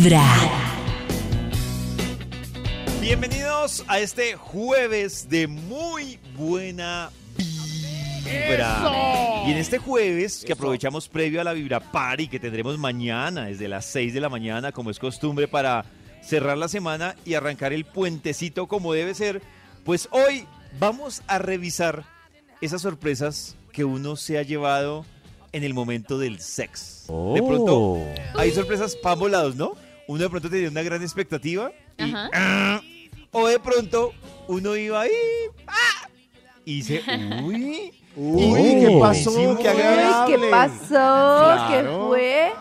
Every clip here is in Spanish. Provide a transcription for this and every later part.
Vibra. Bienvenidos a este jueves de muy buena vibra. Y en este jueves, que aprovechamos previo a la Vibra Party que tendremos mañana, desde las 6 de la mañana, como es costumbre, para cerrar la semana y arrancar el puentecito como debe ser, pues hoy vamos a revisar esas sorpresas que uno se ha llevado en el momento del sex. De pronto, hay sorpresas para ambos lados, ¿no? Uno de pronto tenía una gran expectativa y, Ajá. ah, o de pronto uno iba ahí ah, y dice, uy, Uy, ¿qué pasó? Uy, ¡Qué ¿qué agradable! ¿Qué pasó? Claro. ¿Qué fue?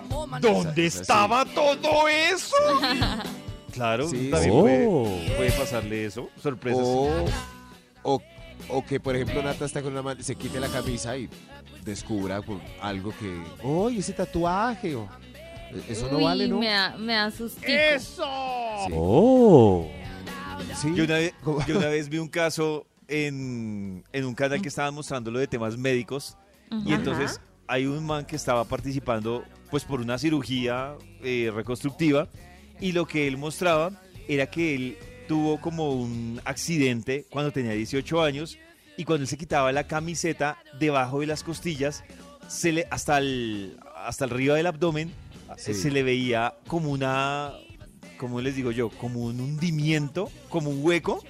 ¿dónde estaba todo eso? Claro, Sí, también sí. puede, puede pasarle eso, sorpresas. O, o, o que, por ejemplo, Nata está con una man- se quite la camisa y descubra algo que, ¡Uy, ese tatuaje! o- eso no Uy, vale, ¿no? Me da, me da sustico. Sí. Sí. Yo una, vez, yo una vez vi un caso en, en un canal que estaban mostrando lo de temas médicos y entonces hay un man que estaba participando pues por una cirugía eh, reconstructiva y lo que él mostraba era que él tuvo como un accidente cuando tenía 18 años y cuando él se quitaba la camiseta debajo de las costillas se le hasta el hasta arriba del abdomen Sí. se le veía como una como les digo yo como un hundimiento como un hueco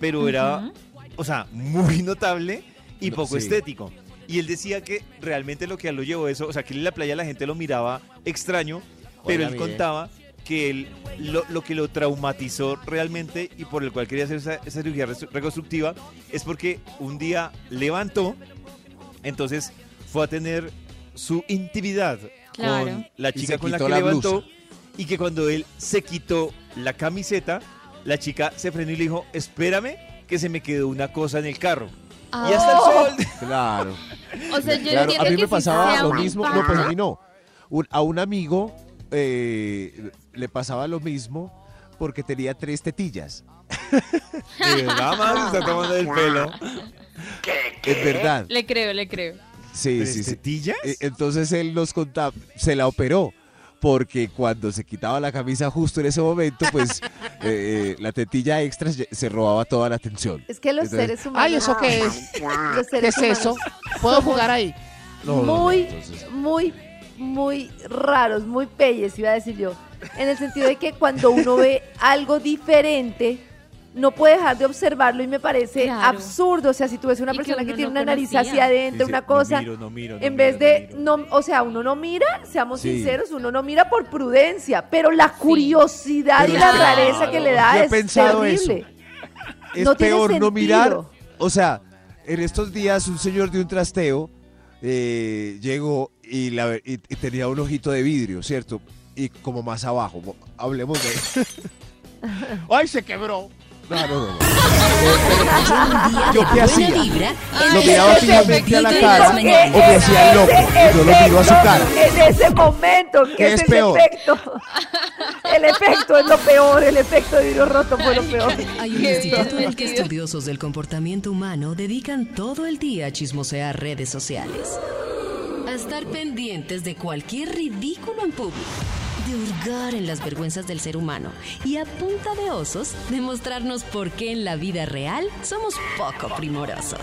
pero era o sea, muy notable y No, poco sí. estético. Y él decía que realmente lo que a él lo llevó eso, o sea, que en la playa la gente lo miraba extraño, pero Oiga, él contaba que él lo, lo que lo traumatizó realmente y por el cual quería hacer esa, esa cirugía reconstructiva es porque un día levantó, entonces fue a tener su intimidad Claro. con la chica con la que la levantó blusa. y que cuando él se quitó la camiseta, la chica se frenó y le dijo, espérame que se me quedó una cosa en el carro. Ah, Y hasta el sol. Claro. O sea, yo Claro, a mí que me pasaba lo un mismo. No, pues a mí no. Un- a un amigo eh, le pasaba lo mismo porque tenía tres tetillas. De verdad, man, se está tomando del pelo. Es verdad. Le creo, le creo. Sí, sí, sí. Eh, Entonces él nos contaba, se la operó. Porque cuando se quitaba la camisa justo en ese momento, pues eh, eh, la tetilla extra se- robaba toda la atención. Es que los Entonces- seres humanos. Ay, ¿eso qué es? Los ¿Qué es eso? ¿Puedo jugar ahí? No, no, no, muy, entonces- muy, muy raros, muy peyes, iba a decir yo. En el sentido de que cuando uno ve algo diferente, no puede dejar de observarlo y me parece Claro. absurdo. O sea, si tú ves una Y persona que, tiene no una nariz conocía. hacia adentro, una no cosa, miro, no miro, no en miro, vez de, no miro. no, o sea, uno no mira, seamos Sí. sinceros, uno no mira por prudencia, pero la curiosidad Pero y la rareza que le da Yo he es pensado eso. terrible. Es tiene peor no mirar. O sea, en estos días un señor de un trasteo eh, llegó y, la- y- y tenía un ojito de vidrio, ¿cierto? Y como más abajo. Mo- Hablemos de... ¡Ay, se quebró! No, no, no, no. Un día ¿Yo qué hacía? Lo miraba el fijamente a la cara o me hacía el loco. Yo lo miro a su efecto, cara. En ese momento, ¿Qué es peor? el efecto. El efecto es lo peor, el efecto de vidrio roto fue lo peor. Hay un instituto en el que estudiosos del comportamiento humano dedican todo el día a chismosear redes sociales. A estar pendientes de cualquier ridículo en público. De hurgar en las vergüenzas del ser humano. Y a punta de osos, demostrarnos por qué en la vida real somos poco primorosos.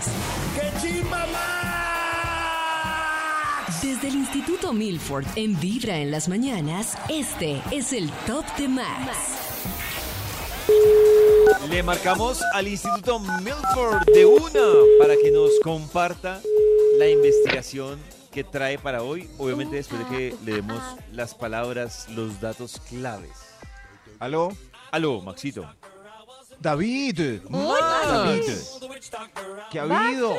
Desde el Instituto Milford en Vibra en las mañanas, este es el Top de Max. Le marcamos al Instituto Milford de una para que nos comparta la investigación que trae para hoy. Obviamente después de que le demos las palabras, los datos claves. ¿Aló? Aló, Maxito. David. Max. David. ¿Qué ha habido?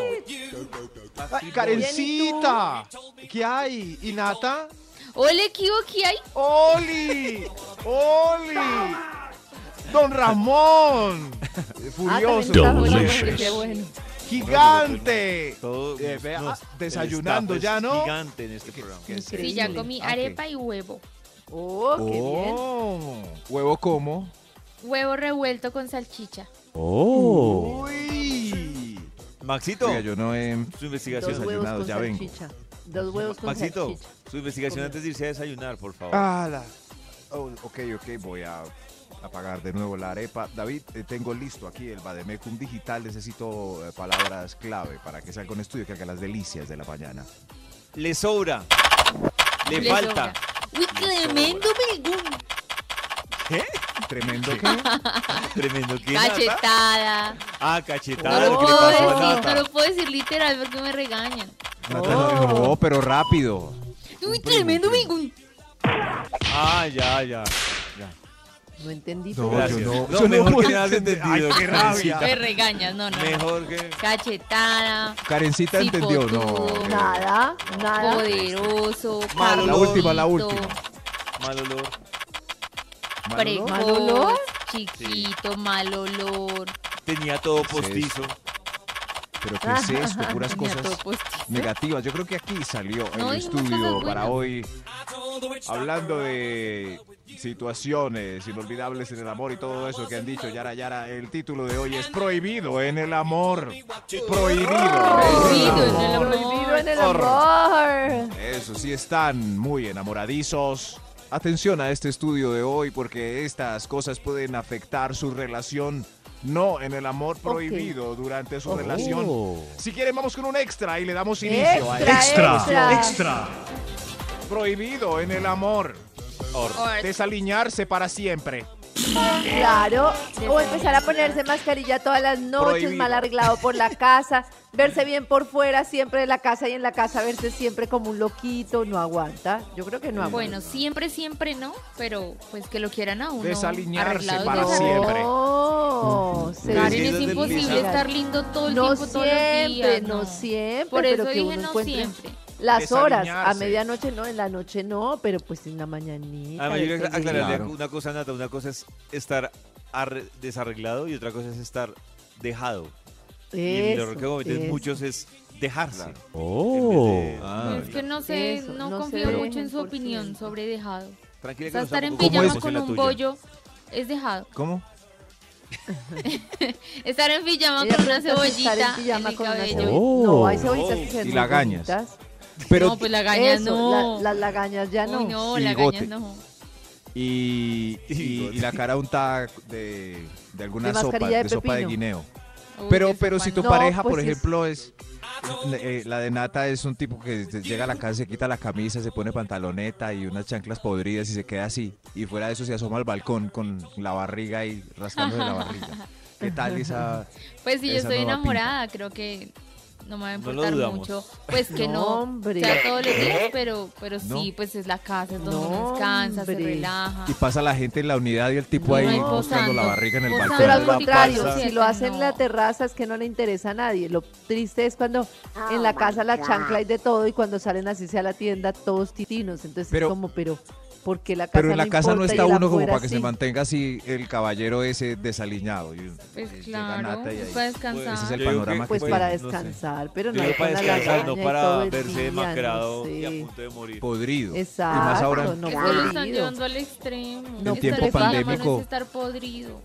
Ay, Karencita, ¿qué hay? ¿Y Nata? Ole, ¿qué hubo? ¿Qué hay? ¡Oli! ¡Oli! ¡Don Ramón! Furioso. Ah, Delicious. Qué bueno. ¡Gigante! Todo Eh, vea, nos- ah, desayunando ya, ¿no? Gigante en este programa. Sí, ya comí Ah, arepa y huevo. Oh, qué bien. Oh, ¿Huevo cómo? Huevo revuelto con salchicha. ¡Uy! Maxito, Oiga, yo no he su investigación. Dos huevos desayunado, con ya vengo. salchicha. Dos huevos con Maxito, salchicha. su investigación antes de irse a desayunar, por favor. ¡Hala! Oh, ok, ok, voy a apagar de nuevo la arepa. David, eh, tengo listo aquí el Bademecum digital. Necesito eh, palabras clave para que salga un estudio que haga las delicias de la mañana. Le sobra. Le, Le falta. sobra. Uy, tremendo bilgún. ¿Qué? Tremendo que. Tremendo. ¿Qué, Nata? Cachetada. Ah, No cachetada. lo ¿Qué puedo decir, no lo puedo decir literal porque me regañan. No, no, pero rápido. Uy, tremendo bilgún. Ah, ya, ya. No entendí. No, Gracias. yo no- No, yo no mejor puedo que nada entendido. Ay, qué rabia. Me regañas, no, no. no. Mejor que. Cachetada, Karencita Sí, entendió, no. Nada, nada. poderoso, Malo, La última, la última. Mal olor. ¿Mal olor? ¿Mal olor? precoz, chiquito, mal olor. Tenía todo postizo. Pero ¿qué es esto? Puras cosas negativas. Yo creo que aquí salió el estudio para hoy. Hablando de situaciones inolvidables en el amor y todo eso que han dicho Yara Yara, el título de hoy es Prohibido en el amor. Prohibido. Prohibido en el amor. Prohibido en el amor. Eso sí están muy enamoradizos. Atención a este estudio de hoy porque estas cosas pueden afectar su relación. No en el amor prohibido durante su relación. Si quieren, vamos con un extra y le damos inicio a Extra, este. extra. Prohibido en el amor. Or- Desaliñarse para siempre. Claro. O empezar a ponerse mascarilla todas las noches, Prohibido. mal arreglado por la casa, verse bien por fuera siempre de la casa y en la casa verse siempre como un loquito, no aguanta. Yo creo que no aguanta. Bueno, siempre, siempre no, pero pues que lo quieran a uno. Desaliñarse arreglado para siempre. No, se Karen, es imposible estar lindo todo el no tiempo, todos los siempre, días. no siempre. Por pero eso que dije uno no encuentre siempre. Las horas, a medianoche no, en la noche no, pero pues en la mañanita. Además, yo quiero depende. aclararle Claro. una cosa, Nata. Una cosa es estar arre- desarreglado y otra cosa es estar dejado. y el error que cometen eso. muchos es dejarse. Oh. De- Ah, es que no sé, Eso, no, no confío mucho en su 100%. opinión sobre dejado. Tranquila O que sea, no estar en estamos ¿Cómo pijama es? con un tuya. bollo es dejado. ¿Cómo? Estar en pijama con una si estar en cebollita en pijama una. Oh. No, hay cebollitas que Oh. se Y lagañas. Pero, no, pues lagañas Eso, no. la- las lagañas ya no. Uy, no, Y lagañas no. y, y, y la cara untada de, de alguna De sopa, de de sopa de pepino. guineo. Uy, Pero, pero si tu No, pareja, por pues es- ejemplo, es... eh, la de Nata es un tipo que llega a la casa, se quita la camisa, se pone pantaloneta y unas chanclas podridas y se queda así. Y fuera de eso se asoma al balcón con la barriga ahí rascándose la barriga. ¿Qué tal esa...? Pues si yo estoy enamorada, creo que no me va a importar mucho. Pues que No, no, hombre. sea todos los días, pero, pero No. sí, pues es la casa, es donde No, uno descansa, se relaja. Y pasa la gente en la unidad y el tipo No, ahí mostrando la barriga en el balcón. Pero al contrario, si lo hace en la terraza es que no le interesa a nadie. Lo triste es cuando en la casa la chancla hay de todo y cuando salen así sea a la tienda todos titinos. Entonces Pero- es como, pero ¿por qué la casa Pero en la casa no y está uno como para que se sí? mantenga así el caballero ese desaliñado. Y, Pues llega claro, Nata y ahí- para descansar. Ese es el panorama que- Pues que para no sé. descansar, pero no para descansar, no y para verse día, no demacrado y a sé. punto de morir. podrido. Exacto, y más ahora no es lo están podrido. llevando al extremo. No, tiempo pandémico. Estar podrido.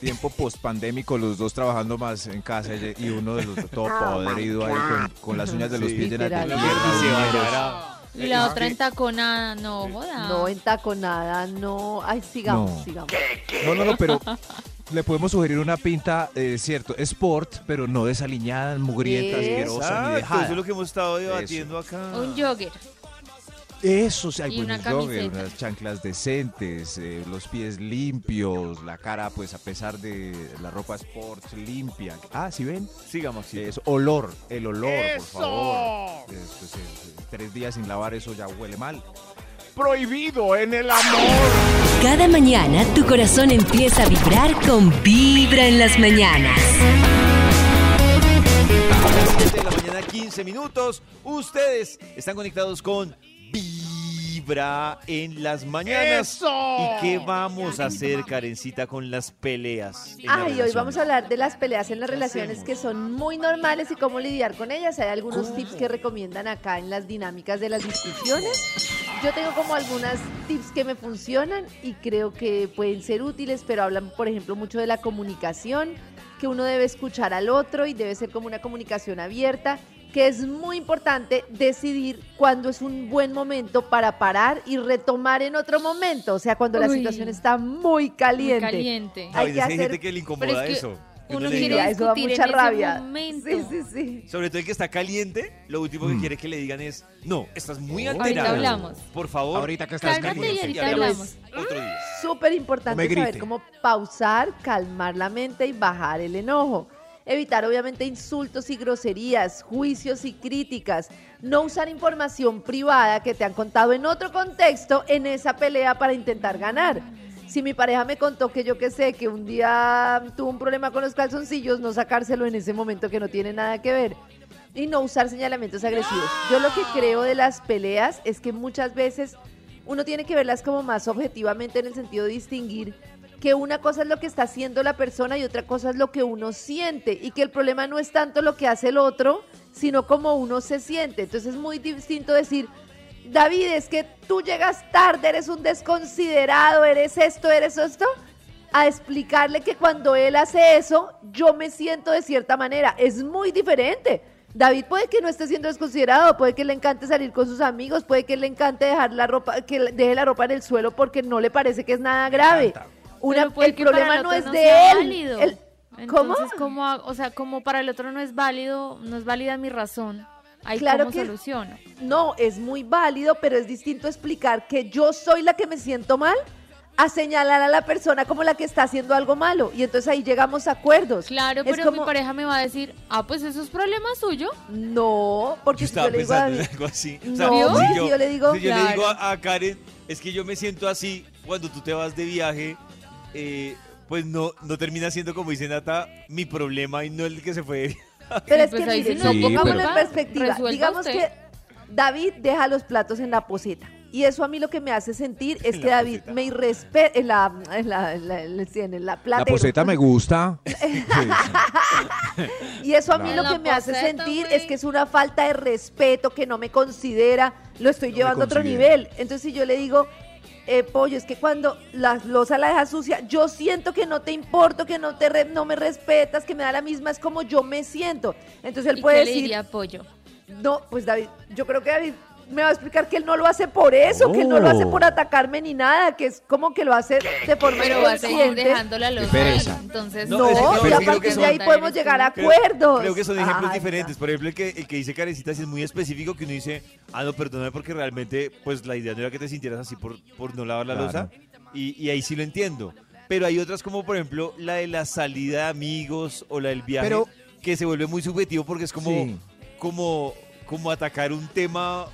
tiempo post pandémico, los dos trabajando más en casa y y uno de los dos todo podrido ahí con, con las uñas de los Sí. pies llenas de mierda. Y se y la otra entaconada, no, joda. No en taconada, no. Ay, sigamos, No. sigamos. No, no, no, pero le podemos sugerir una pinta, eh, cierto, sport, pero no desaliñada, mugrienta, asquerosa, ni Exacto, dejada. eso es lo que hemos estado debatiendo acá. Un jogger. Eso, sí, hay una buenos joggers, unas chanclas decentes, eh, los pies limpios, la cara, pues a pesar de la ropa sport limpia. Ah, ¿sí ven? Sigamos, sí. Eso, olor, el olor, por favor. Es- pues, tres días sin lavar eso ya huele mal. Prohibido en el amor. Cada mañana tu corazón empieza a vibrar con Vibra en las mañanas. Siete de la mañana, 15 minutos. Ustedes están conectados con Vibra en las mañanas. ¿Y qué vamos a hacer, Karencita, con las peleas? en la Ay, hoy vamos a hablar de las peleas en las relaciones que son muy normales y cómo lidiar con ellas. Hay algunos tips que recomiendan acá en las dinámicas de las discusiones. Yo tengo como algunas tips que me funcionan y creo que pueden ser útiles, pero hablan, por ejemplo, mucho de la comunicación, que uno debe escuchar al otro y debe ser como una comunicación abierta que es muy importante decidir cuándo es un buen momento para parar y retomar en otro momento. O sea, cuando la situación está muy Muy caliente. caliente. Hay Ay, que que hay hacer- gente que le incomoda es que eso. uno quiere diga- eso da discutir mucha en rabia. momento. Sí, sí, sí. Sobre todo el que está caliente, lo último que quiere que le digan es, no, estás muy Oh. alterado. Ahorita hablamos. Por favor. Ahorita que estás y caliente. ahorita ya hablamos. Otro día. Súper importante saber cómo pausar, calmar la mente y bajar el enojo. Evitar obviamente insultos y groserías, juicios y críticas. No usar información privada que te han contado en otro contexto en esa pelea para intentar ganar. Si mi pareja me contó que yo que sé, que un día tuvo un problema con los calzoncillos, no sacárselo en ese momento que no tiene nada que ver. Y no usar señalamientos agresivos. Yo lo que creo de las peleas es que muchas veces uno tiene que verlas como más objetivamente en el sentido de distinguir que una cosa es lo que está haciendo la persona y otra cosa es lo que uno siente y que el problema no es tanto lo que hace el otro, sino cómo uno se siente. Entonces es muy distinto decir, David, es que tú llegas tarde, eres un desconsiderado, eres esto, eres esto, a explicarle que cuando él hace eso, yo me siento de cierta manera. Es muy diferente. David puede que no esté siendo desconsiderado, puede que le encante salir con sus amigos, puede que le encante dejar la ropa, que deje la ropa en el suelo porque no le parece que es nada grave. Una, Pero puede el problema el no es no de sea él. válido. El- ¿Cómo? Entonces, como, a- o sea, como para el otro no es válido, no es válida mi razón, ahí Claro cómo que- soluciono. No, es muy válido, pero es distinto explicar que yo soy la que me siento mal a señalar a la persona como la que está haciendo algo malo. Y entonces ahí llegamos a acuerdos. Claro, Es pero mi pareja me va a decir, ah, pues eso es problema suyo. No, porque Yo si estaba yo le digo a en algo así. No, si porque si yo le digo- si yo le digo a, a Karen, es que yo me siento así cuando tú te vas de viaje, eh, pues no, no termina siendo, como dice Nata, mi problema y no el que se fue. Pero es pues que miren, sí no, pongámoslo pero- en perspectiva. Digamos usted. que David deja los platos en la poseta. Y eso a mí lo que me hace sentir es que David poseta. me irrespeta en la, en la, en la, en la- sí, en la La platero. poseta me gusta. Y eso a mí lo que me hace sentir es que es una falta de respeto, que no me considera, lo estoy No llevando a otro nivel. Entonces si yo le digo, eh, pollo, es que cuando la losa la deja sucia, yo siento que no te importo, que no, te re- no me respetas, que me da la misma, es como yo me siento. Entonces él ¿Y puede qué le decir, diría apoyo? no, pues David, yo creo que David me va a explicar que él no lo hace por eso, que él no lo hace Oh. por atacarme ni nada, que es como que lo hace de forma Pero va a seguir inconsciente. dejando la losa pereza. ahí, Entonces, No, No, es que- no, y a partir de ahí podemos llegar a Creo- acuerdos. Creo que son ejemplos Ay, diferentes. ya. Por ejemplo, el que, el que dice Karencita sí es muy específico, que uno dice, ah, no, perdóname porque realmente, pues la idea no era que te sintieras así por, por no lavar la Claro. losa. Y, y ahí sí lo entiendo. Pero hay otras como, por ejemplo, la de la salida de amigos o la del viaje, Pero- que se vuelve muy subjetivo porque es como, Sí. como, como atacar un tema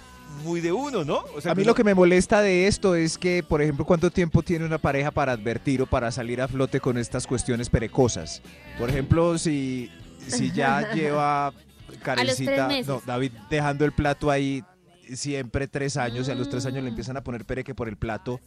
muy de uno, ¿no? O sea, A mí lo que me molesta de esto es que, por ejemplo, cuánto tiempo tiene una pareja para advertir o para salir a flote con estas cuestiones perecosas. Por ejemplo, si, si ya lleva Karencita, no, David dejando el plato ahí siempre tres años y a los tres años le empiezan a poner pereque por el plato,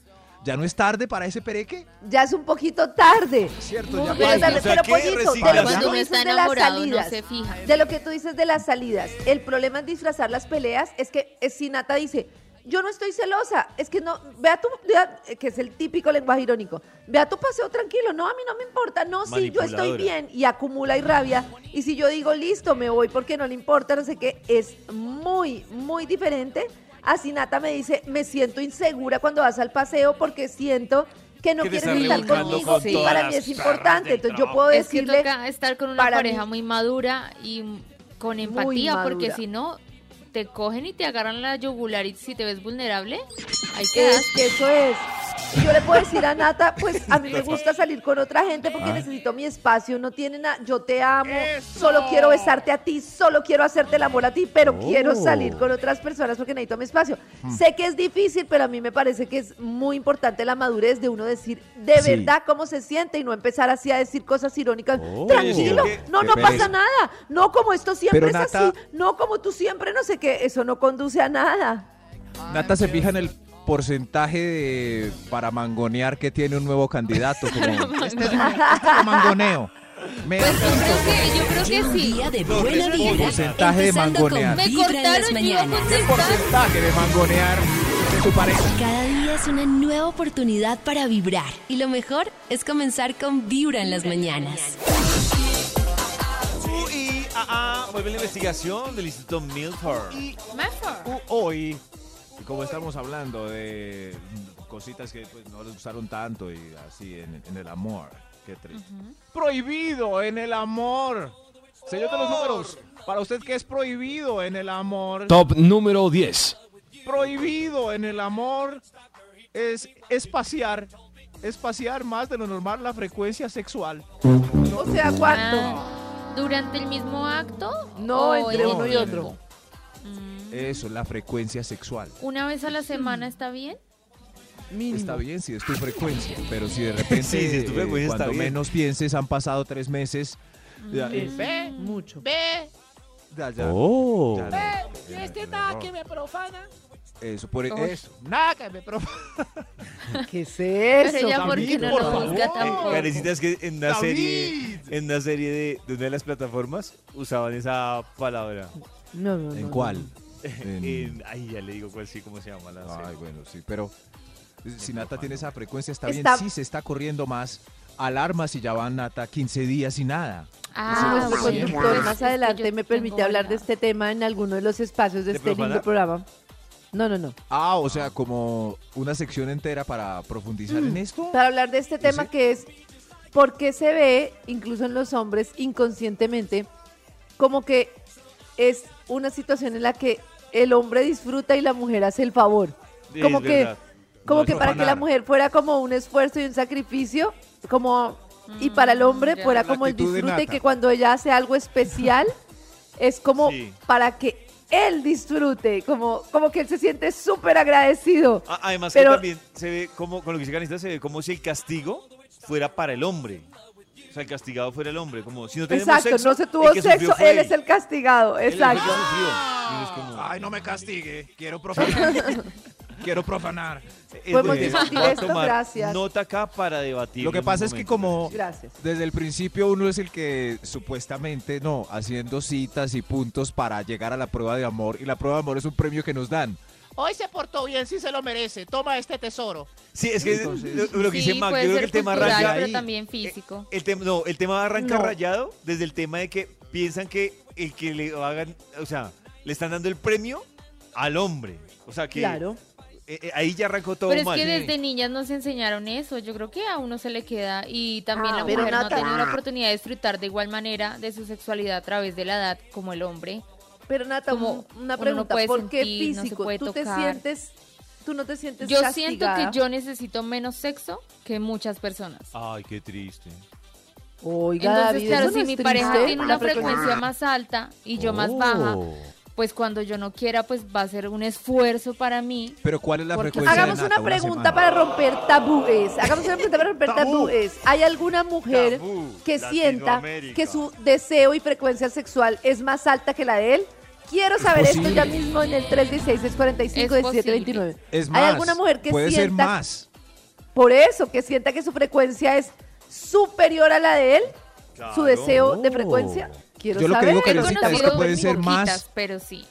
¿ya no es tarde para ese pereque? Ya es un poquito tarde. Cierto, Muy ya. Pero, pasa. tal- O sea, pero, ¿qué Pollito, de lo que tú dices de las no salidas, se fija. de lo que tú dices de las salidas, el problema en disfrazar las peleas es que si Nata dice, yo no estoy celosa, es que no, vea tu, vea, que es el típico lenguaje irónico, vea tu paseo tranquilo, no, a mí no me importa, no, sí, yo estoy bien, y acumula y rabia, y si yo digo, listo, me voy porque no le importa, no sé qué, es muy, muy diferente. Así Nata me dice, me siento insegura cuando vas al paseo porque siento que no Que está estar conmigo con todas para mí es importante. Entonces yo puedo Es que decirle, toca estar con una pareja mí- muy madura y con empatía, porque si no, te cogen y te agarran la yugular y si te ves vulnerable, ahí es quedas. que eso es. Y yo le puedo decir a Nata, pues a mí me gusta salir con otra gente porque necesito mi espacio, no tiene nada, yo te amo, solo quiero besarte a ti, solo quiero hacerte el amor a ti, pero quiero salir con otras personas porque necesito mi espacio. Sé que es difícil, pero a mí me parece que es muy importante la madurez de uno decir de Sí. verdad cómo se siente y no empezar así a decir cosas irónicas. Oh. Tranquilo, no, no pasa nada, no como esto siempre Pero, es Nata- así, no como tú siempre no sé qué, eso no conduce a nada. Nata se fija en el porcentaje de, para mangonear que tiene un nuevo candidato. Como, este, es un- este mangoneo. Me- Pues yo creo que, yo creo que sí. día de buena vibra, porcentaje de mangonear. Me cortaron y contestar. porcentaje de mangonear de su pareja. Cada día es una nueva oportunidad para vibrar. Y lo mejor es comenzar con Vibra en las mañanas. Uy, ah, ah, vuelve la investigación del Instituto Milford. Mejor. Uh, hoy, como estamos hablando de cositas que pues, no les gustaron tanto y así en, en el amor, qué triste. Prohibido en el amor. Señor de los números, para usted qué es prohibido en el amor. Top número 10. Prohibido en el amor es espaciar, espaciar más de lo normal la frecuencia sexual. O sea, ¿cuánto? Ah, ¿Durante el mismo acto? No, entre en uno y otro. Mm, Eso, la frecuencia sexual. ¿Una vez a la semana está bien? Mínimo. Está bien si es tu frecuencia, pero si de repente Sí, si es tu eh, frecuencia, está cuando bien. menos pienses han pasado tres meses. ya, eh, Ve, mucho. ya, ya, Oh. ya no, eh, Este nada que me profana. Eso, por Uy. eso. Nada que me profana. ¿Qué es Pero eso? ella, ¿por qué David, no por lo favor. juzga tampoco? Karencita, es que en una David. serie, en una serie de, de una de las plataformas usaban esa palabra. No, no, no. ¿En no, cuál? no. En- En- ay, ya le digo cuál sí, cómo se llama la Ay, serie. bueno, sí, pero si Nata tiene esa frecuencia, está, Está- bien. Sí, se está corriendo más. Alarmas y ya van Nata 15 días y nada. Ah, Nuestro bueno, conductor pues, más adelante me permite hablar de este tema en alguno de los espacios de ¿De este lindo programa. No, no, no. Ah, o sea, como una sección entera para profundizar en esto. Para hablar de este tema Sí. que es por qué se ve, incluso en los hombres, inconscientemente, como que es una situación en la que el hombre disfruta y la mujer hace el favor. Sí, Como que, verdad. como No que para que la mujer fuera como un esfuerzo y un sacrificio, como y para el hombre ya. fuera La como el disfrute y que cuando ella hace algo especial es como Sí. para que él disfrute, como, como que él se siente súper agradecido. Ah, Además Pero- que también se ve como, con lo que dice Karencita, se ve como si el castigo fuera para el hombre. Sea, el castigado fuera el hombre. Como si no tenemos Exacto, sexo, no se tuvo el sexo, él es el castigado, Él es el que exacto. uno es como- Ay, no me castigue. Quiero profanar. Quiero profanar. Podemos de- discutir esto, gracias. Nota acá para debatir. Lo que pasa es que como Gracias. desde el principio uno es el que supuestamente, no, haciendo citas y puntos para llegar a la prueba de amor. Y la prueba de amor es un premio que nos dan. Hoy se portó bien, sí se lo merece. Toma este tesoro. Sí, es que Entonces- lo, lo que dice Sí, Mac, yo creo que el tema arranca pero también físico. El tema, no, el tema arranca No. rayado desde el tema de que piensan que el que le hagan, o sea, le están dando el premio al hombre. O sea que Claro. eh, eh, ahí ya arrancó todo Pero es mal. que desde niñas nos enseñaron eso. Yo creo que a uno se le queda. Y también Ah, la mujer no ha tenido la oportunidad de disfrutar de igual manera de su sexualidad a través de la edad como el hombre. Pero Nata, Como una no pregunta, puede ¿por qué sentir, no físico? puede ¿Tú te sientes, tú no te sientes Yo castigada? siento que yo necesito menos sexo que muchas personas. Ay, qué triste. Oiga, Entonces, David, claro, ¿eso si no mi pareja triste? tiene La una frecuencia más alta y yo más baja, pues cuando yo no quiera, pues va a ser un esfuerzo para mí. Pero ¿cuál es la Porque- frecuencia de Hagamos Nata? una pregunta para romper tabúes. Hagamos una pregunta para romper Tabú. tabúes. ¿Hay alguna mujer Tabú, que sienta que su deseo y frecuencia sexual es más alta que la de él? Quiero saber esto ya mismo en el 316-645-1729. Es ¿Hay más, alguna mujer que puede ser sienta más. por eso, que sienta que su frecuencia es superior a la de él? ¿Su deseo de frecuencia? Quiero Yo lo que saber. digo, Karencita, es que pueden ser más. pero sí.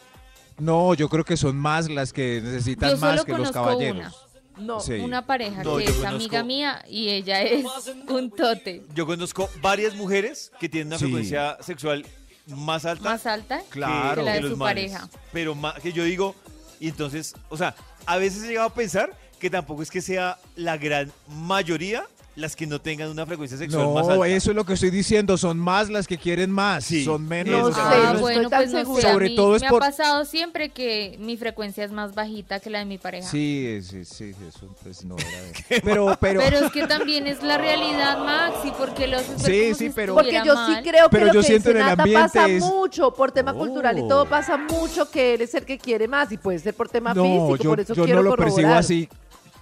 No, yo creo que son más las que necesitan Yo más solo que los conozco caballeros. No. Sí. Una pareja No, que es conozco- amiga mía y ella es un tote Yo conozco varias mujeres que tienen una Sí. frecuencia sexual más alta más alta Claro. que la de los su manes. pareja. Pero ma- que yo digo, y entonces, o sea, a veces he llegado a pensar que tampoco es que sea la gran mayoría las que no tengan una frecuencia sexual más No, alta. eso es lo que estoy diciendo. Son más las que quieren más. Sí. Son menos. No sé, Ah, no bueno, estoy tan pues no sé, a Sobre mí todo es me por- ha pasado siempre que mi frecuencia es más bajita que la de mi pareja. Sí, sí, sí, eso pues no era de- Pero, pero, Pero es que también es la realidad, Maxi, porque los Sí, sí, pero- Porque yo sí creo que Pero lo yo que siento dice en el ambiente pasa es- mucho por tema cultural y Oh. todo pasa mucho que él es el que quiere más y puede ser por tema no, físico, yo, por eso yo quiero no lo percibo así.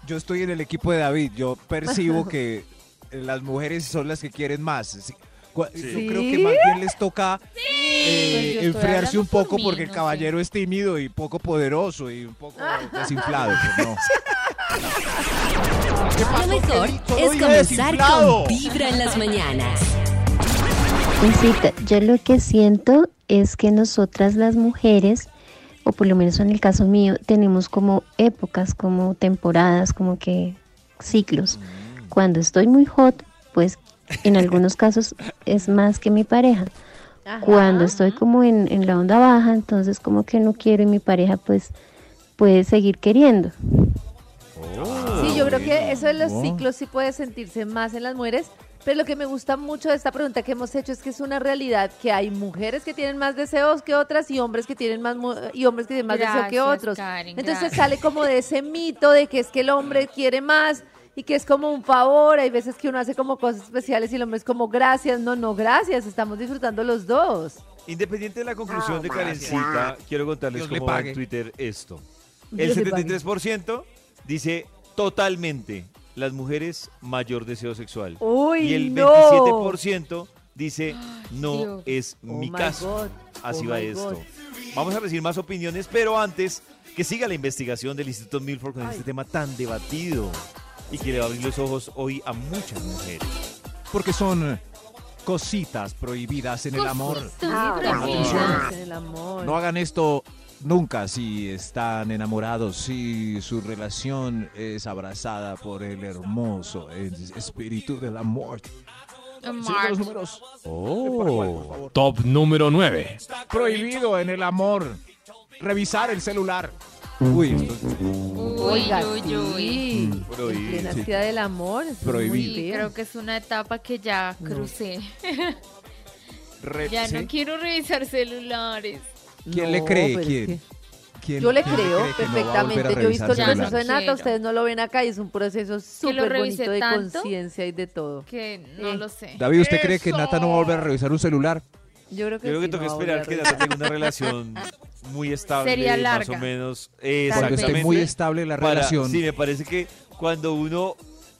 Yo estoy en el equipo de David. Yo percibo que las mujeres son las que quieren más. Sí. Yo creo que más bien les toca eh, Pues enfriarse un poco por mí, porque el no caballero es tímido y poco poderoso y un poco desinflado. pues no. Lo mejor es comenzar desinflado. con Vibra en las mañanas. Cosita, yo lo que siento es que nosotras las mujeres, o por lo menos en el caso mío, tenemos como épocas, como temporadas, como que ciclos. Cuando estoy muy hot, pues en algunos casos es más que mi pareja. Ajá. Cuando estoy como en, en la onda baja, entonces como que no quiero y mi pareja pues puede seguir queriendo. Sí, yo creo que eso de los ciclos sí puede sentirse más en las mujeres, pero lo que me gusta mucho de esta pregunta que hemos hecho es que es una realidad que hay mujeres que tienen más deseos que otras y hombres que tienen más y hombres que tienen más deseo que otros. Karen, Entonces gracias. sale como de ese mito de que es que el hombre quiere más y que es como un favor, hay veces que uno hace como cosas especiales y el hombre es como gracias, no, no, gracias, estamos disfrutando los dos. Independiente de la conclusión de Karencita, quiero contarles Dios le cómo va en Twitter esto. Dios El pague. 73% dice totalmente las mujeres mayor deseo sexual. Uy, y el no. 27% dice no Dios. es Oh mi caso. God, Así oh va esto. God. Vamos a recibir más opiniones, pero antes que siga la investigación del Instituto Milford con Ay. este tema tan debatido y que le va a abrir los ojos hoy a muchas mujeres. Porque son cositas prohibidas en el amor. Ah, Atención. en el amor. No hagan esto nunca si están enamorados, si su relación es abrazada por el hermoso es- espíritu del amor. Los números. Oh. Top número 9. Prohibido en el amor. Revisar el celular. Uy, esto es Uy, uy, uy. Prohibido. Sí. ciudad del amor. Prohibido. Sí, creo que es una etapa que ya crucé. re- Ya ¿sí? no quiero revisar celulares. ¿Quién le cree? es ¿Quién? que ¿Quién- Yo le quién creo que no perfectamente. Yo he visto el proceso de? Nata, ustedes no lo ven acá y es un proceso súper bonito de conciencia y de todo. Que no Eh. lo sé. David, ¿usted cree que Nata no va a volver a revisar un celular? Yo creo que Yo creo que sí, toca no va a esperar que Nata tenga una relación muy estable, Sería más larga. o menos. Cuando esté muy estable la Para- relación. Sí, me parece que cuando uno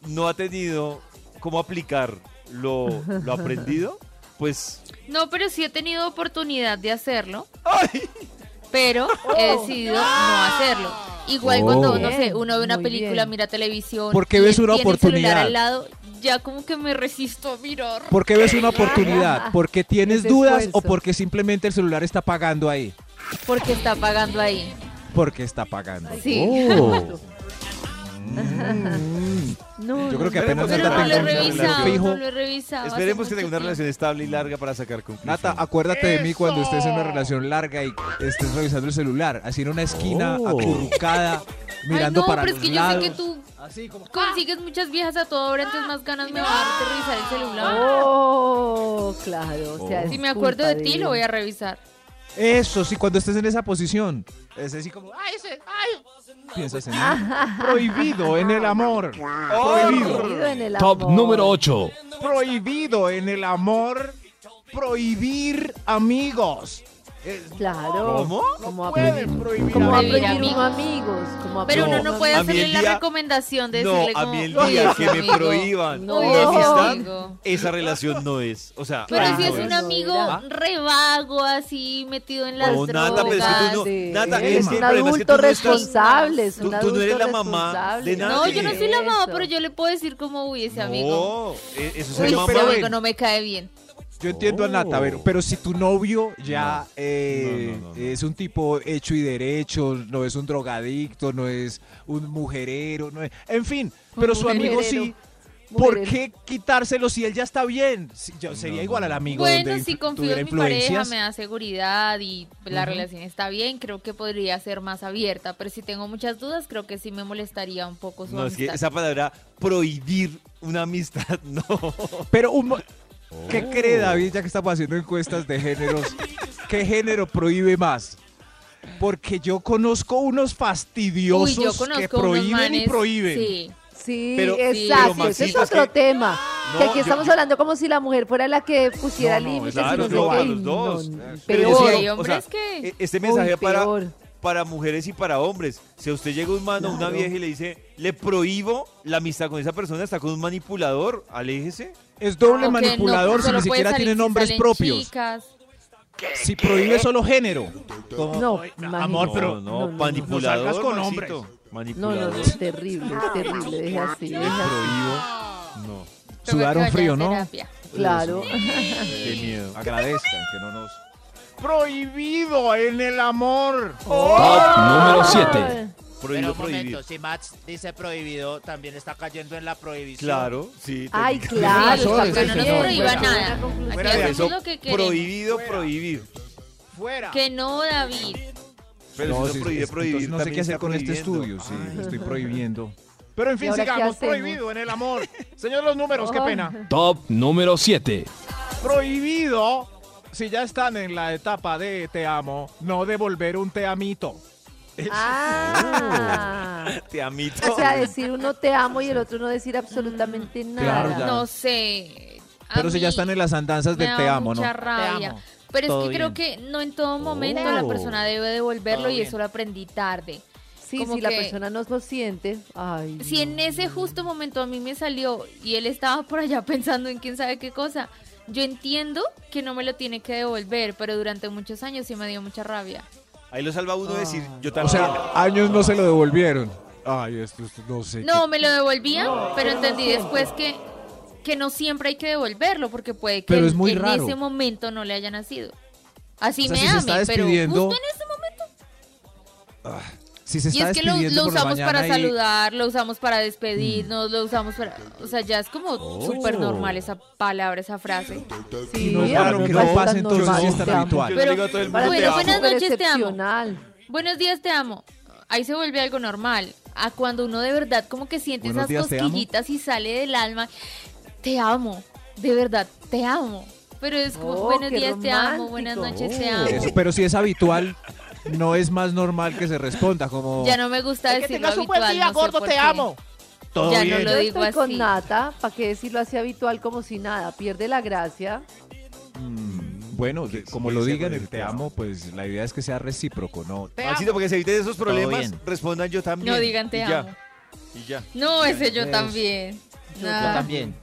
no ha tenido cómo aplicar lo, lo aprendido, pues No, pero sí he tenido oportunidad de hacerlo. Pero he Oh. decidido no hacerlo. Igual Oh. cuando, no sé, uno ve una muy película, bien. mira televisión. ¿Por qué y ves una oportunidad? al lado, ya como que me resisto a mirar. ¿Por qué ves una oportunidad? ¿Porque tienes Ese dudas o porque simplemente el celular está pagando ahí? Porque está pagando ahí. Porque está pagando. Sí. Oh. Mm. No, Yo creo que no, apenas Pero Nata no lo he tenga una revisado, relación fijo. no lo he revisado. hace esperemos que mucho tenga una tiempo. relación estable y larga para sacar conclusiones. Nata, acuérdate de mí cuando estés en una relación larga y estés revisando el celular, así en una esquina, Oh. acurrucada, mirando Ay, no, para pero los es que lados. yo sé que tú Así como... consigues muchas viejas a toda hora, entonces más ganas me va a dar de revisar el celular. Oh, claro. O sea, Si me acuerdo de ti, lo voy a revisar. Eso, sí, cuando estés en esa posición. Es así como... Ay, ese, ay, Piensas en mí. Prohibido en el amor. Prohibido Prohibido. en el Top amor. número 8. Prohibido en el amor. Prohibir amigos. Es- Claro. ¿Cómo? Como a pueden prohibir, como a amigos. prohibir amigos. Como Pero uno no puede hacerle el la recomendación de No, decirle a como, mí el "Uy, día ese que me amigo". prohíban No. Una amistad, esa relación no es. O sea, Pero si no es un amigo revago, así, metido en las No, drogas. Nata, pero es que tú no- Sí, Nata, eres es el un adulto no responsable. es Tú- no eres adulto la mamá responsable. de nadie. No, yo no soy la mamá, pero yo le puedo decir como, uy, ese amigo. No, e- eso es ser ese amigo no me cae bien. Yo entiendo a Nata, pero, pero si tu novio ya eh, No, no, no, no. es un tipo hecho y derecho, no es un drogadicto, no es un mujerero, no es- en fin, Un pero su amigo sí. ¿Por qué quitárselo si él ya está bien? Si- yo sería igual al amigo Bueno, donde si confío en mi pareja, me da seguridad y la relación está bien, creo que podría ser más abierta. Pero si tengo muchas dudas, creo que sí me molestaría un poco su No, es que esa palabra prohibir una amistad, no. Pero un ¿qué Oh. cree David, ya que estamos haciendo encuestas de géneros? ¿Qué género prohíbe más? Porque yo conozco unos Uy, fastidiosos yo conozco que unos prohíben y prohíben. Sí. Sí, Pero- exacto. pero, ese es otro que- tema. No, que aquí yo- estamos yo- hablando como si la mujer fuera la que pusiera No, no, límites claro, y no no, sé a qué. los dos. No, Pero yo o sea, hombres que... e- Este Uy, mensaje para, peor. Para mujeres y para hombres. Si a usted llega un mano, una Claro. vieja y le dice, le prohíbo la amistad con esa persona, está con un manipulador, aléjese. Es doble o que manipulador no, si ni siquiera tiene si nombres propios. chicas. Si prohíbe solo género. Como, No, "Ay, imagínate. amor, pero no, no, manipulador. No salgas con hombres. No, no, es terrible, es terrible. Deje así, Le deje así. prohíbo. No, sudaron frío, ¿no? terapia. Claro. qué miedo. Agradezcan que no nos. Prohibido en el amor. Top número 7. prohibido Pero un prohibir. momento, si Max dice prohibido, también está cayendo en la prohibición. Claro, sí. Ay, te- claro. Sí, está acá no nos prohíba nada. conclusión. Fuera Aquí de hacemos Eso, lo que queremos. prohibido prohibir. Fuera. Que no, David. Pero No, si es- prohibir, entonces no sé también qué hacer está con este prohibiendo. estudio, sí, estoy prohibiendo. Pero en ¿Y fin, ahora qué sigamos hacemos? prohibido en el amor. Señor los números, qué pena. Top número 7. Prohibido, si ya están en la etapa de te amo, no devolver un te amito. Ah. Te amito. O sea, decir uno te amo y el otro no decir absolutamente nada. Claro. No sé. A Pero si ya están en las andanzas da te amo, ¿no? mucha rabia. amo. Pero Todo es que creo que no en todo momento la Oh. persona debe devolverlo Todo y bien. eso lo aprendí tarde. Sí, Como si la persona no lo siente. Ay, Si en ese justo momento a mí me salió y él estaba por allá pensando en quién sabe qué cosa, yo entiendo que no me lo tiene que devolver, pero durante muchos años sí me dio mucha rabia. Ahí lo salva uno decir, yo O también. sea, años no se lo devolvieron. Ay, esto, esto no sé. No, me lo devolvían, pero entendí después que, que no siempre hay que devolverlo, porque puede que Pero en, es muy en raro. ese momento no le haya nacido. Así O sea, me si se ame, está pero despidiendo, justo en ese momento. Si se Y está es que lo, usamos para y- saludar, lo usamos para despedirnos, lo usamos para... O sea, ya es como Oh. súper normal esa palabra, esa frase. Sí, no, claro, que no tan entonces es tan habitual. Pero- amo. buenas noches, te amo. Buenos días, te amo. Ahí se vuelve algo normal. A cuando uno de verdad como que siente Buenos esas días, cosquillitas y sale del alma. Te amo. De verdad, te amo. Pero es como, Oh, buenos días, te amo. Buenas noches, te amo. Eso, pero si es habitual, no es más normal que se responda como... Ya no me gusta Que decirlo tengas un buen habitual. día, no gordo, te qué. amo. Todo Ya bien. no lo Yo digo estoy con. Nata, ¿para qué decirlo así habitual como si nada? Pierde la gracia. Mm, bueno, de- como lo digan, el te amo, pues la idea es que sea recíproco, ¿no? Te Maxito, amo. porque se eviten esos problemas, bien. respondan yo también. No digan te Y ya, amo. Y ya. No, ese yo también. Nah. también.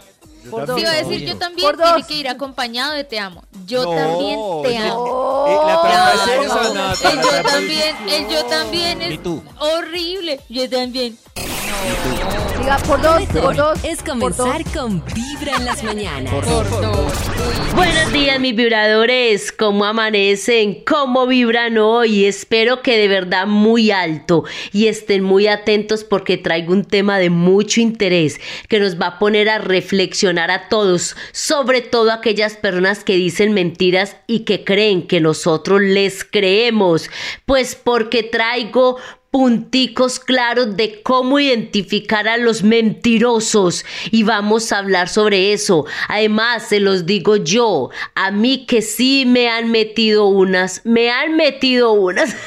Por Si dos. iba a decir yo también, Por tiene dos. que ir acompañado de te amo. Yo No, también te amo. Eh, la trampa es No, esa, no, Nata, el la yo trampa es- también, el yo también es horrible. Yo también. Diga, por dos, por dos. es por dos. comenzar con Vibra en las mañanas. Por dos. Buenos días mis vibradores, ¿cómo amanecen? ¿Cómo vibran hoy? Espero que de verdad muy alto y estén muy atentos porque traigo un tema de mucho interés que nos va a poner a reflexionar a todos, sobre todo aquellas personas que dicen mentiras y que creen que nosotros les creemos, pues porque traigo punticos claros de cómo identificar a los mentirosos y vamos a hablar sobre eso. Además, se los digo yo, a mí que sí me han metido unas, me han metido unas.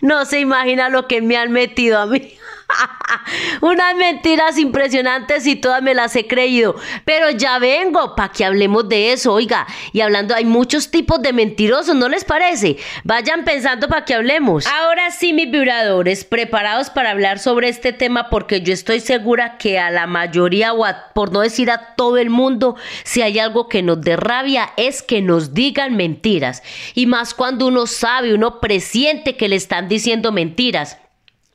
No se imagina lo que me han metido a mí. Unas mentiras impresionantes y todas me las he creído. Pero ya vengo para que hablemos de eso, oiga. Y hablando, hay muchos tipos de mentirosos, ¿no les parece? Vayan pensando para que hablemos. Ahora sí, mis vibradores, preparados para hablar sobre este tema porque yo estoy segura que a la mayoría, o por no decir a todo el mundo, si hay algo que nos dé rabia es que nos digan mentiras. Y más cuando uno sabe, uno presiente que le están diciendo mentiras.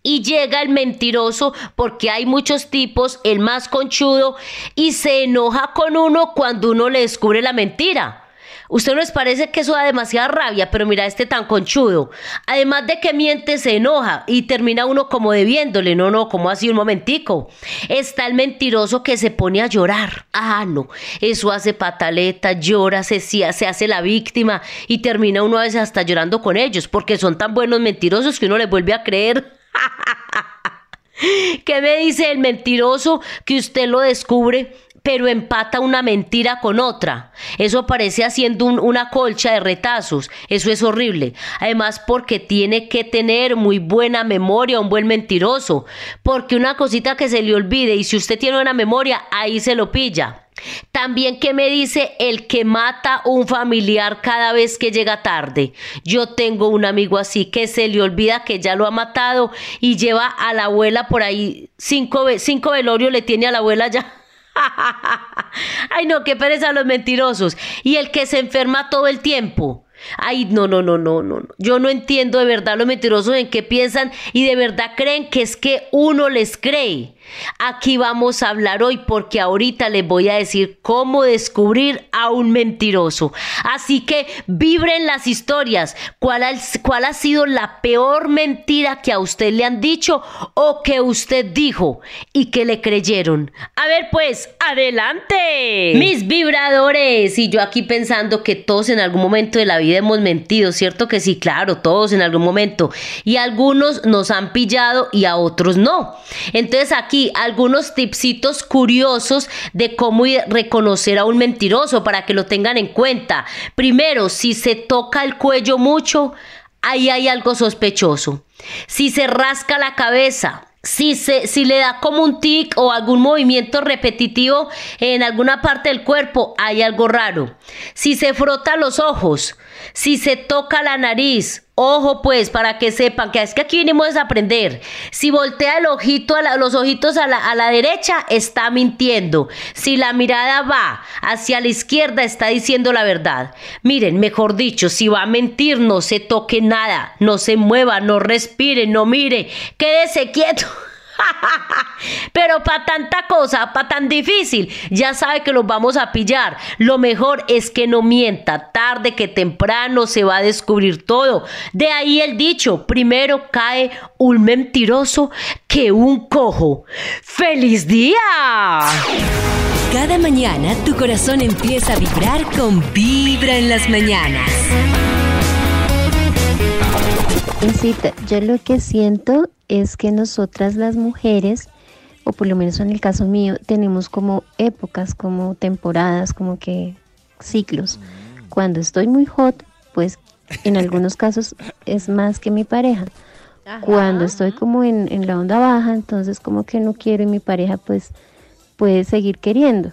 Y llega el mentiroso porque hay muchos tipos, el más conchudo, y se enoja con uno cuando uno le descubre la mentira. ¿Usted no les parece que eso da demasiada rabia? Pero mira, este tan conchudo. Además de que miente, se enoja y termina uno como debiéndole. No, no, como así un momentico. Está el mentiroso que se pone a llorar. Ah, no. Eso hace pataleta, llora, se, se hace la víctima y termina uno a veces hasta llorando con ellos porque son tan buenos mentirosos que uno les vuelve a creer. ¿Qué me dice el mentiroso que usted lo descubre, pero empata una mentira con otra? Eso parece haciendo un- una colcha de retazos. Eso es horrible. Además, porque tiene que tener muy buena memoria un buen mentiroso. Porque una cosita que se le olvide y si usted tiene buena memoria, ahí se lo pilla. También que me dice el que mata un familiar cada vez que llega tarde. Yo tengo un amigo así que se le olvida que ya lo ha matado y lleva a la abuela por ahí cinco, cinco velorios le tiene a la abuela ya. Ay, no, qué pereza los mentirosos. Y el que se enferma todo el tiempo. Ay, no, no, no, no, no. Yo no entiendo de verdad los mentirosos en qué piensan y de verdad creen que es que uno les cree. Aquí vamos a hablar hoy porque ahorita les voy a decir cómo descubrir a un mentiroso. Así que vibren las historias. ¿Cuál ha, sido la peor mentira que a usted le han dicho o que usted dijo y que le creyeron? A ver pues, adelante. Mis vibradores. Y yo aquí pensando que todos en algún momento de la vida hemos mentido, ¿cierto que sí? Claro, todos en algún momento. Y algunos nos han pillado y a otros no. Entonces aquí algunos tipsitos curiosos de cómo reconocer a un mentiroso para que lo tengan en cuenta. Primero, si se toca el cuello mucho, ahí hay algo sospechoso. Si se rasca la cabeza, si, se, si le da como un tic o algún movimiento repetitivo en alguna parte del cuerpo, hay algo raro. Si se frota los ojos, si se toca la nariz, ojo pues para que sepan que es que aquí venimos a aprender. Si voltea el ojito a los ojitos a la, a la derecha, está mintiendo. Si la mirada va hacia la izquierda, está diciendo la verdad. Miren, mejor dicho, si va a mentir, no se toque nada, no se mueva, no respire, no mire, quédese quieto. Pero para tanta cosa, para tan difícil, ya sabe que los vamos a pillar. Lo mejor es que no mienta. Tarde que temprano se va a descubrir todo. De ahí el dicho, primero cae un mentiroso que un cojo. ¡Feliz día! Cada mañana tu corazón empieza a vibrar con Vibra en las mañanas. yo lo que siento es que nosotras las mujeres, o por lo menos en el caso mío, tenemos como épocas, como temporadas, como que ciclos. Cuando estoy muy hot, pues en algunos casos es más que mi pareja. Cuando estoy como en, la onda baja, entonces como que no quiero y mi pareja pues puede seguir queriendo.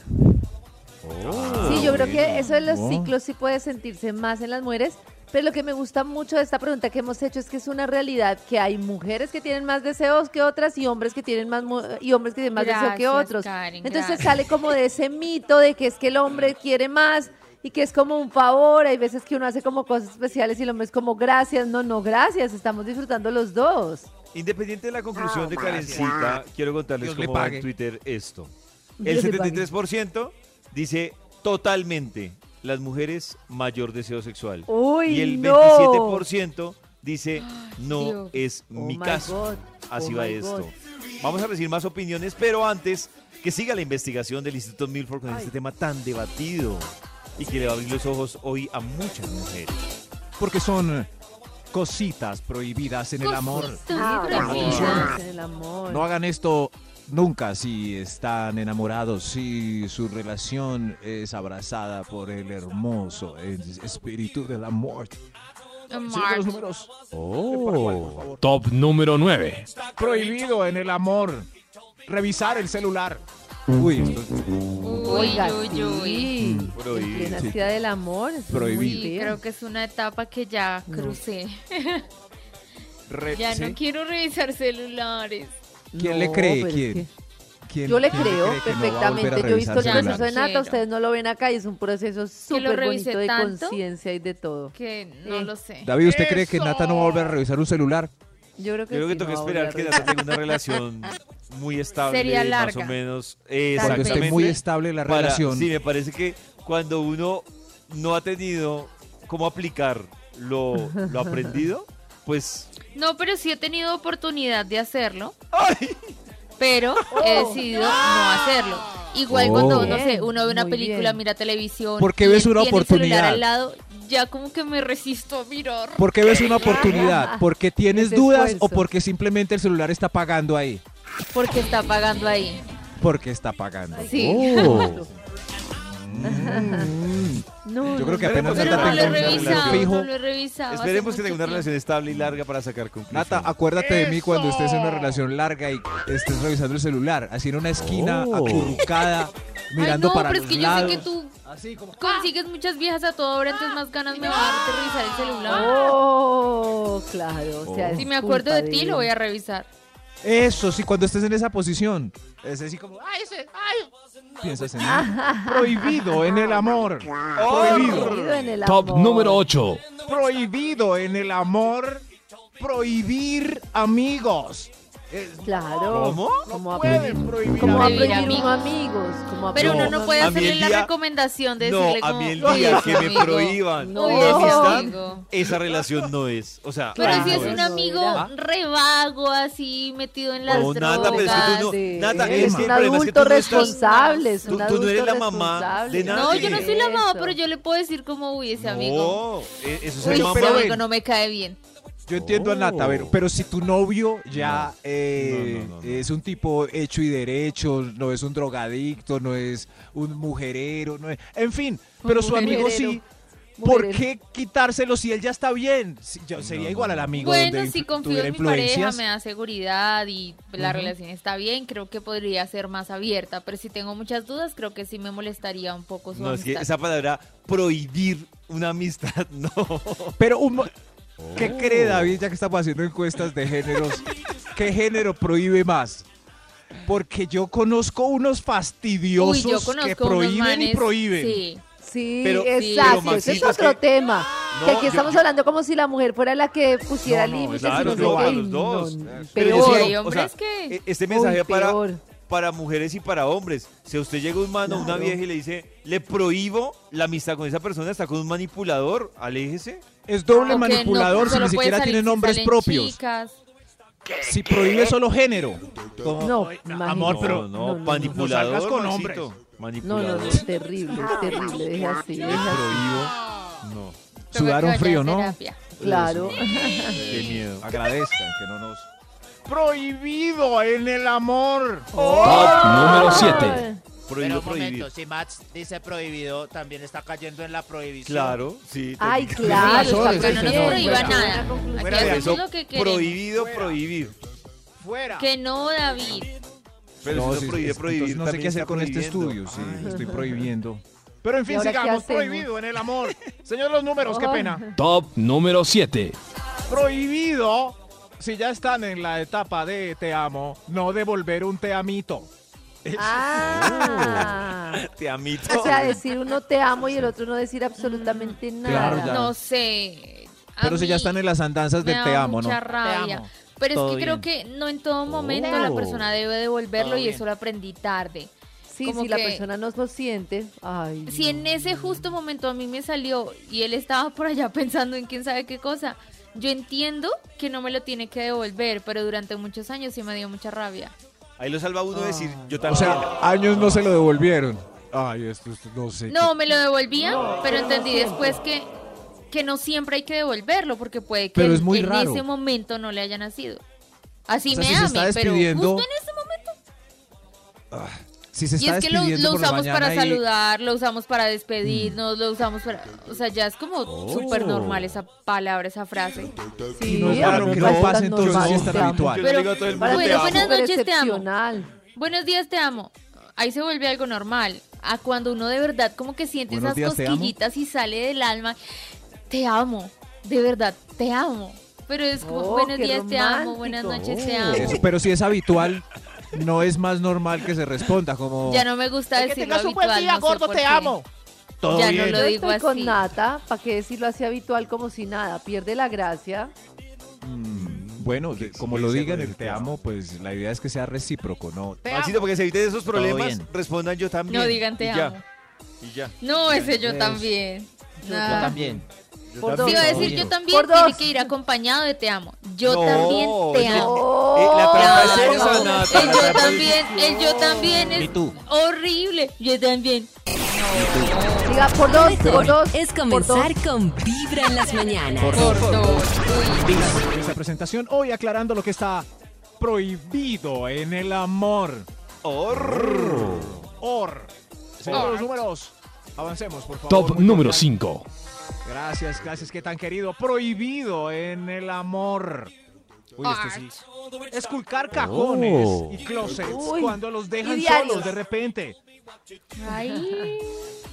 sí, yo creo que eso de los ciclos sí puede sentirse más en las mujeres, pero lo que me gusta mucho de esta pregunta que hemos hecho es que es una realidad que hay mujeres que tienen más deseos que otras y hombres que tienen más y hombres que tienen más deseos que otros. Entonces sale como de ese mito de que es que el hombre quiere más y que es como un favor. Hay veces que uno hace como cosas especiales y el hombre es como gracias, no, no, gracias. Estamos disfrutando los dos. Independiente de la conclusión de Karencita, quiero contarles cómo va en Twitter esto. El 73% dice totalmente las mujeres mayor deseo sexual. y el 27% dice no es oh mi caso. Así oh va esto. Vamos a recibir más opiniones, pero antes que siga la investigación del Instituto Milford con este tema tan debatido y que le va a abrir los ojos hoy a muchas mujeres. Porque son cositas prohibidas en el amor. en el amor. No hagan esto Nunca si están enamorados, si su relación es abrazada por el hermoso espíritu del amor. los números. Oh. Top número 9. Prohibido en el amor. Revisar el celular. Uy, uy, uy, uy. En plena del amor. Prohibido. creo que es una etapa que ya crucé. ya no quiero revisar celulares. ¿Quién le cree? ¿Quién? Yo le creo perfectamente. Yo he visto el proceso de Nata, ustedes no lo ven acá y es un proceso súper bonito de conciencia y de todo. Que no lo sé. David, ¿usted cree que Nata no va a volver a revisar un celular? Yo creo que, Yo creo que tengo que esperar que Nata tenga una relación muy estable, Sería más o menos. Cuando esté muy estable la relación. Sí, me parece que cuando uno no ha tenido cómo aplicar lo, lo aprendido, pues no, pero sí he tenido oportunidad de hacerlo. Pero he oh. decidido no hacerlo. Igual cuando, no sé, uno ve una película, mira televisión. ¿Por qué ves una oportunidad? al lado, ya como que me resisto a mirar. ¿Por qué ves una oportunidad? ¿Porque tienes dudas o porque simplemente el celular está pagando ahí? Porque está pagando ahí. Porque está pagando. Sí. Oh. Mm. No, Yo creo que apenas Nata no lo he revisado, fijo. No lo he revisado. Esperemos que tenga una relación estable y larga para sacar conclusiones. Nata, acuérdate de mí cuando estés en una relación larga y estés revisando el celular, así en una esquina oh. acurrucada, mirando Ay, no, para pero es que yo sé que tú consigues muchas viejas a toda hora, entonces más ganas me va a darte revisar el celular. Oh, claro. O sea, si me acuerdo de ti, lo voy a revisar. Eso, sí, cuando estés en esa posición. Es así como, ¡ay, ese! ¡ay! Piensas en Prohibido en el amor. Prohibido. en el amor. Top número 8. Prohibido en el amor. Prohibir amigos. Claro. ¿Cómo? Como a pueden prohibir, como a amigos. prohibir uno amigos. Como a Pero uno no puede a hacerle el la día- recomendación de No, decirle a como, mí el "Uy, día que me amigo". prohíban No. amistad, esa relación no es. O sea, Pero si no es un no amigo era. re vago, así, metido en las No, Nata, pero es que drogas. tú no- Nata, es es que un el problema es que adulto tú no estás- responsable, es tú- un tú no eres adulto la mamá responsable. de No, yo no soy la mamá, pero yo le puedo decir como, uy, ese amigo. No, e- eso es Uy, ser Pero- ese mamá. no me cae bien. Yo entiendo a Nata, a ver, Oh. pero si tu novio ya eh, No, no, no, no. es un tipo hecho y derecho, no es un drogadicto, no es un mujerero, no es, en fin, pero su amigo sí. ¿Por qué quitárselo si él ya está bien? Si- yo- sería no, igual al amigo Bueno, donde si confío en mi pareja, me da seguridad y la relación está bien, creo que podría ser más abierta. Pero si tengo muchas dudas, creo que sí me molestaría un poco su No, es que esa palabra prohibir una amistad, no. Pero un ¿qué Oh. cree David, ya que estamos haciendo encuestas de géneros? ¿Qué género prohíbe más? Porque yo conozco unos fastidiosos Uy, yo conozco que unos prohíben manes, y prohíben. Sí. Sí, Pero- exacto. pero, Ese es otro que- tema. No, que aquí yo- estamos yo- hablando como si la mujer fuera la que pusiera No, no, límites. claro, y no sé no, qué, a y los dos. no, Pero digo, o hombres sea, que- e- Este Uy, mensaje para, peor. Para mujeres y para hombres. Si a usted llega un mano, una vieja y le dice, le prohíbo la amistad con esa persona, está con un manipulador, aléjese. Es doble O que no, manipulador si ni siquiera tiene nombres propios. chicas. Si prohíbe solo género. No, "Ay, imagínate. amor, No, pero no, no, no, no. manipulador. No salgas con hombres. No, Manipulador. no, no, es terrible, es terrible. Deja así, deja así. prohíbo. No, sudaron frío, ¿no? terapia. Claro. qué miedo. Agradezcan que no nos... Prohibido en el amor. Top número 7. Pero Prohibido un prohibir. momento, si Max dice prohibido, también está cayendo en la prohibición. Claro, sí. Ay, claro. razón, está Que no nos prohíba nada. Aquí Fuera de hacemos Eso, lo que queremos. prohibido prohibir. Fuera. Que no, David. Pero No, si sí, no prohíbe es- prohibir, entonces no sé también qué hacer está con este prohibiendo. estudio. Sí, Ay. estoy prohibiendo. Pero en ¿Y fin, ahora qué sigamos hacemos? prohibido en el amor. Señor los números, qué pena. Top número 7. Prohibido, si ya están en la etapa de te amo, no devolver un te amito. Ah. Te amito. O sea, decir uno te amo y el otro no decir absolutamente nada. Claro, ya. No sé. A Pero si ya están en las andanzas me da te amo, ¿no? mucha rabia. amo. Pero es que creo que no en todo momento la persona debe devolverlo Todo y bien. eso lo aprendí tarde. Sí, como si la persona no lo siente. Ay. Si en ese justo momento a mí me salió y él estaba por allá pensando en quién sabe qué cosa, yo entiendo que no me lo tiene que devolver, pero durante muchos años sí me dio mucha rabia. Ahí lo salva uno decir, yo O también. sea, años no se lo devolvieron. Ay, esto, esto no sé. No, me lo devolvían, pero entendí después que, que no siempre hay que devolverlo porque puede que Pero es en- muy en raro. ese momento no le haya nacido. Así O sea, me si se ame, está pero justo en ese momento. Si se Y está es que lo, lo usamos para y- saludar, lo usamos para despedirnos, lo usamos para... O sea, ya es como Oh. súper normal esa palabra, esa frase. Sí, no mí que no tan entonces normal, te. Yo Pero- todo el mundo, amo. buenas noches, te amo. Buenos días, te amo. Ahí se vuelve algo normal. A cuando uno de verdad como que siente Buenos esas días, cosquillitas y sale del alma. Te amo. De verdad, te amo. Pero es como, Oh, buenos días, te amo. Buenas noches, te Eso, amo. pero si es habitual, no es más normal que se responda como Ya no me gusta Que decirlo tengas un buen día, no gordo, te amo. todo ya no bien. lo Yo digo estoy con. Nata, ¿para qué decirlo así habitual como si nada? Pierde la gracia. Mm, bueno, de- como sí, lo digan el te amo, pues la idea es que sea recíproco, ¿no? Te Maxito, porque se eviten esos problemas, bien. respondan yo también. No digan te y ya, amo. Y ya. No, ese yo también. Nah. Yo también. Por dos. Si iba a decir yo también, Por tiene dos. que ir acompañado de te amo. Yo No, también te amo. Eh, la trampa es esa, El yo también, el yo también Y es tú. horrible. Yo también. Diga, por dos, por dos. Es comenzar con Vibra en las mañanas. Por dos. En esta presentación, hoy aclarando lo que está prohibido en el amor. Or. Or. Señor, los números. Avancemos, por favor. Top número cordial. 5. Gracias, gracias, qué tan querido. Prohibido en el amor. Uy, esto sí. Esculcar cajones Oh. y closets Uy, cuando los dejan y diarios. solos de repente. Ay,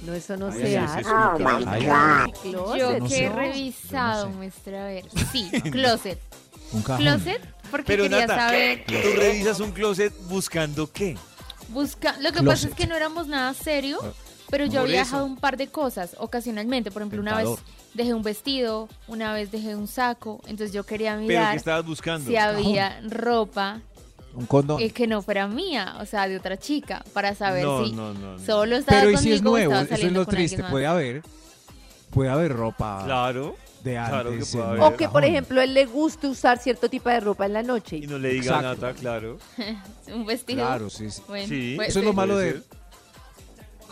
No, eso no se hace. Ay, closet, yo no que sé. he revisado, no sé. muestra a ver. Sí, closet. Un cajón. Closet, porque Pero quería Nata, saber. tú revisas un closet buscando qué. Busca, lo que pasa Closet. es que no éramos nada serio, pero yo eso. dejado un par de cosas ocasionalmente. Por ejemplo, una vez dejé un vestido, una vez dejé un saco, entonces yo quería Pero mirar estabas buscando. si había ropa Un condón. eh, que no fuera mía, o sea, de otra chica, para saber No, si no, no, no. solo estaba Pero ¿y conmigo si es nuevo? Eso es saliendo lo triste. Puede haber, puede haber ropa Claro. de antes. claro que puede en haber. el O que, por ejemplo, él le guste usar cierto tipo de ropa en la noche. Y no le diga Exacto. nada, claro. Un vestido. Claro, sí, sí. Bueno, Sí. Eso es lo malo de...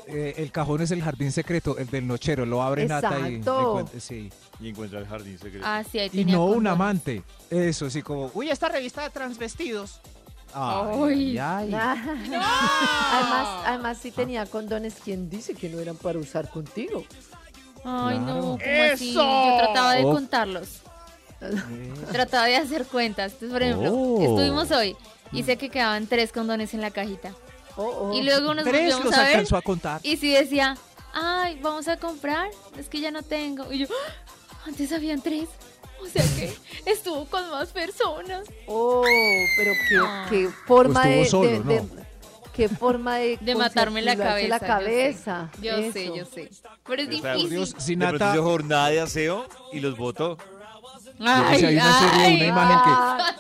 eh, el cajón es el jardín secreto, el del nochero. Lo abre Nata y... Encuentra- sí. Y encuentra el jardín secreto. Ah, sí, ahí Y tenía no un amante. Eso, sí, como... Uy, esta revista de transvestidos. Ay, Ay. ay, ay. Además, además, si tenía condones, ¿quién dice que no eran para usar contigo? Ay, no. ¿cómo así? ¡Eso! Yo trataba de Oh. contarlos. Trataba de hacer cuentas. Entonces, por ejemplo, Oh. estuvimos hoy y sé que quedaban tres condones en la cajita. Oh, oh. Y luego nos Tres volvimos los a ver alcanzó a contar. y si decía, ay, vamos a comprar, es que ya no tengo. Y yo, "Ah, antes habían tres. O sea que estuvo con más personas. Oh, pero qué, Ah. qué forma Pues de, solo, qué forma de, De matarme la cabeza. la cabeza. Yo sé, yo sé. Yo sé. Pero es O sea, difícil. Dios, si De pronto Nata... hizo jornada de aseo y los botó. Ay, si hay una serie, ay, una imagen que- Ah,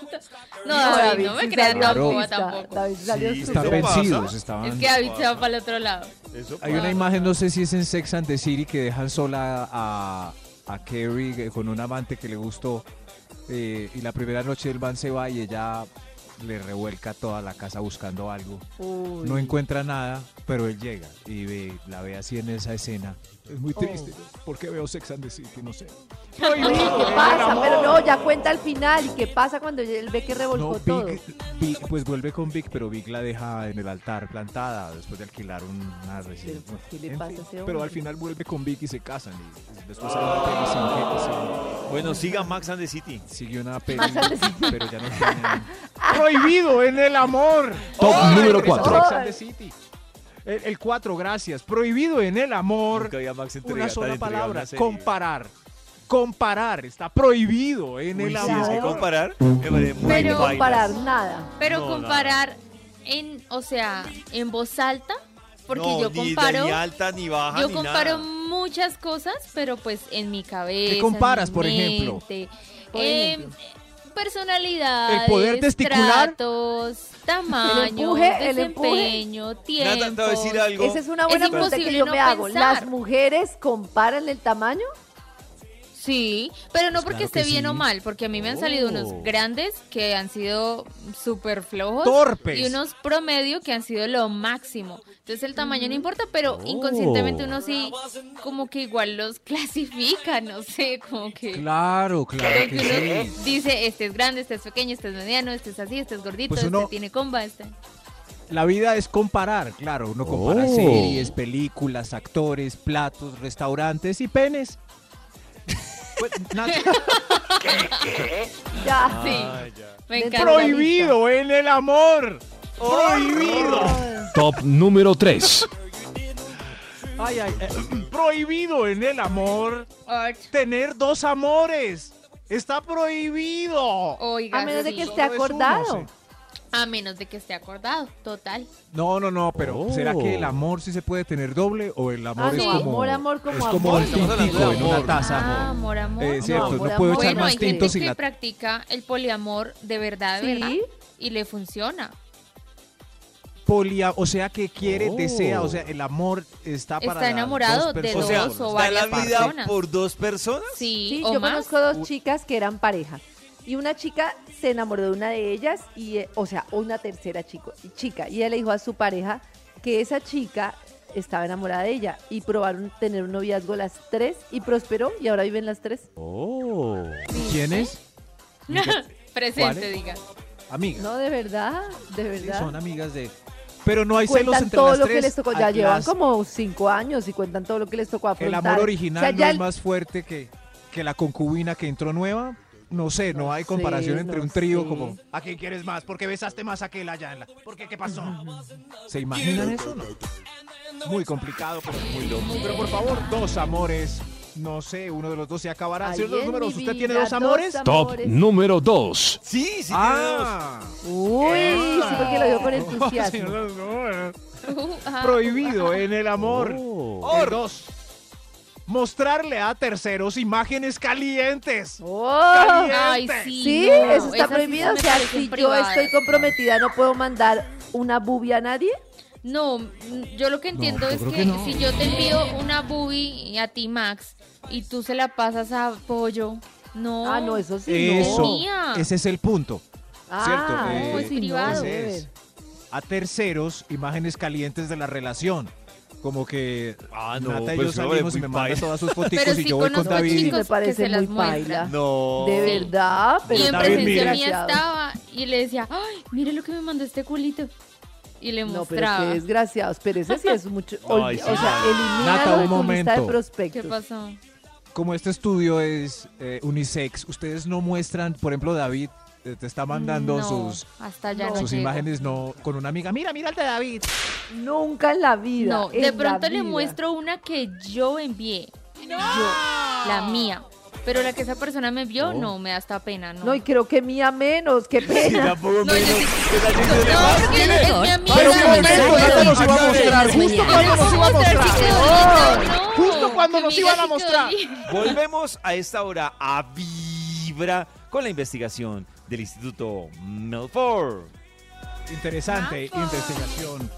No, David, no me creas tampoco, artista. tampoco. David salió Sí, Están vencidos, estaban... Es que David se va para el otro lado. Eso Hay una imagen, no sé si es en Sex and the City, que dejan sola a, a Carrie eh, con un amante que le gustó. eh, y la primera noche el man se va y ella le revuelca toda la casa buscando algo. Uy. No encuentra nada, pero él llega y ve, la ve así en esa escena. Es muy triste. ¿Por qué veo Sex and the City? No sé. ¿qué pasa? Pero no, ya cuenta al final. ¿Y qué pasa cuando él ve que revolcó No, todo? Vic, pues vuelve con Vic, pero Vic la deja en el altar plantada después de alquilar una residencia. ¿qué le pasa a fin, ese hombre? Pero al final vuelve con Vic y se casan. Y después sale una peli sin, sin- Bueno, siga Max and the City. Sigue una peli, Max pero ya no tienen... Prohibido en el amor. Top Ay, número Sex cuatro. and the City. El 4, gracias. Prohibido en el amor. Nunca había Max entrega- Una sola palabra. Comparar. Comparar. Está prohibido en Uy, el sí, es amor. que comparar me parece muy Pero- comparar nada. Pero No, comparar en, o sea, en voz alta, porque No, yo ni comparo, Ni, alta, ni baja, yo ni comparo nada. muchas cosas, pero pues en mi cabeza. ¿Qué comparas, en mi por ejemplo? Por eh, ejemplo. Personalidades, ¿El poder testicular? tratos, tamaño, empuje, el empuje. desempeño, tiempo. Nada, te voy a decir algo. Esa es una buena Es pregunta que yo no me hago. pensar. ¿Las mujeres comparan el tamaño? Sí, pero no Pues porque claro esté bien sí. o mal, porque a mí me han salido Oh. unos grandes que han sido súper flojos Torpes. y unos promedio que han sido lo máximo. Entonces el tamaño no importa, pero Oh. inconscientemente uno sí como que igual los clasifica, no sé, como que... Claro, claro que que uno sí. dice, este es grande, este es pequeño, este es mediano, este es así, este es gordito, Pues uno- este tiene comba, este... La vida es comparar, claro. Uno compara Oh. series, películas, actores, platos, restaurantes y penes. Pues, Nata, Ya. Sí, Ay, ya. me encanta. Prohibido en el amor. Prohibido. Top número 3. Ay, ay, eh, prohibido en el amor Art. tener dos amores. Está prohibido. Oiga, A menos de sí. que esté es uno, acordado. sí. A menos de que esté acordado, total. no, no, no, pero Oh. ¿será que el amor sí se puede tener doble o el amor Ah, es no, como amor, amor como es amor. como el Estamos hablando tintico en una amor. taza? Ah, amor, amor. Eh, cierto, amor, no, puedo amor. echar Bueno, más hay gente tintos que sin la practica el poliamor de verdad, de Sí. verdad, y le funciona. polia, o sea que quiere, Oh. desea, o sea, el amor está para Está enamorado dos de personas. O sea, dos o ¿está la varias vida personas. por dos personas? Sí, Sí, o yo más. conozco dos chicas que eran pareja. Y una chica se enamoró de una de ellas, y, eh, o sea, una tercera chico, chica. Y ella le dijo a su pareja que esa chica estaba enamorada de ella. Y probaron tener un noviazgo las tres y prosperó y ahora viven las tres. Oh. ¿Quién es? Presente, diga. Amigas. No, de verdad, de Sí, verdad. son amigas de pero no hay celos entre todo las lo tres. que les tocó. Ya llevan las- como cinco años y cuentan todo lo que les tocó El afrontar. amor original O sea, no es el- más fuerte que, que la concubina que entró nueva. No sé, no, No hay comparación sé, entre no un trío sé. como... ¿A quién quieres más? Porque besaste más a aquel allá en la. ¿Por qué? ¿Qué pasó? ¿Se imaginan eso? No? Muy complicado, pero muy loco. Pero por favor, dos amores. No sé, uno de los dos se acabará. En números, ¿usted tiene dos amores? Top número 2. Sí, sí. tiene dos. Ah, Uy, sí, porque lo digo con entusiasmo. Ajá. Prohibido en el amor. Oh. Por dos. Mostrarle a terceros imágenes calientes. Oh. Ay, sí. Sí, no, eso está sí prohibido. me O sea, si yo estoy comprometida, no puedo mandar una bubia a nadie. No, mm, yo lo que entiendo es que, que no. si yo te envío una boobie a ti, Max, y tú se la pasas a Pollo, no. Ah, no, eso sí. Eso, no. ese es el punto. Ah, cierto, no, eh, pues sí, no, privado. es. A terceros, imágenes calientes de la relación. Como que Ah, no, Nata y yo eso es salimos y me manda todas sus Pero y yo voy con David. Me parece muy paila. No. De verdad, pero y en David, presencia mía estaba y le decía, ay, mire lo que me mandó este culito. Y le No, pero mostraba. qué desgraciados. Pero ese sí es mucho. Ay, sí, o sea, de un momento. de prospectos. ¿Qué pasó? Como este estudio es eh, unisex, ustedes no muestran, por ejemplo, David te está mandando No, sus, hasta no no imágenes no con una amiga. Mira, mira el de David. Nunca en la vida. No, de pronto le vida. muestro una que yo envié. Yo, la mía. Pero la que esa persona me envió, no, me da hasta pena, ¿no? No, y creo que mía menos. Qué pena. No, menos. sí- ¿Qué tal si se le No, va? porque ¿Quién es? es mi amiga. Pero un momento, nos iba a mostrar. ay, Justo cuando nos iba a mostrar, no. Justo cuando nos iban a mostrar. Volvemos a esta hora a Vibra con la investigación del Instituto Melford. Interesante investigación.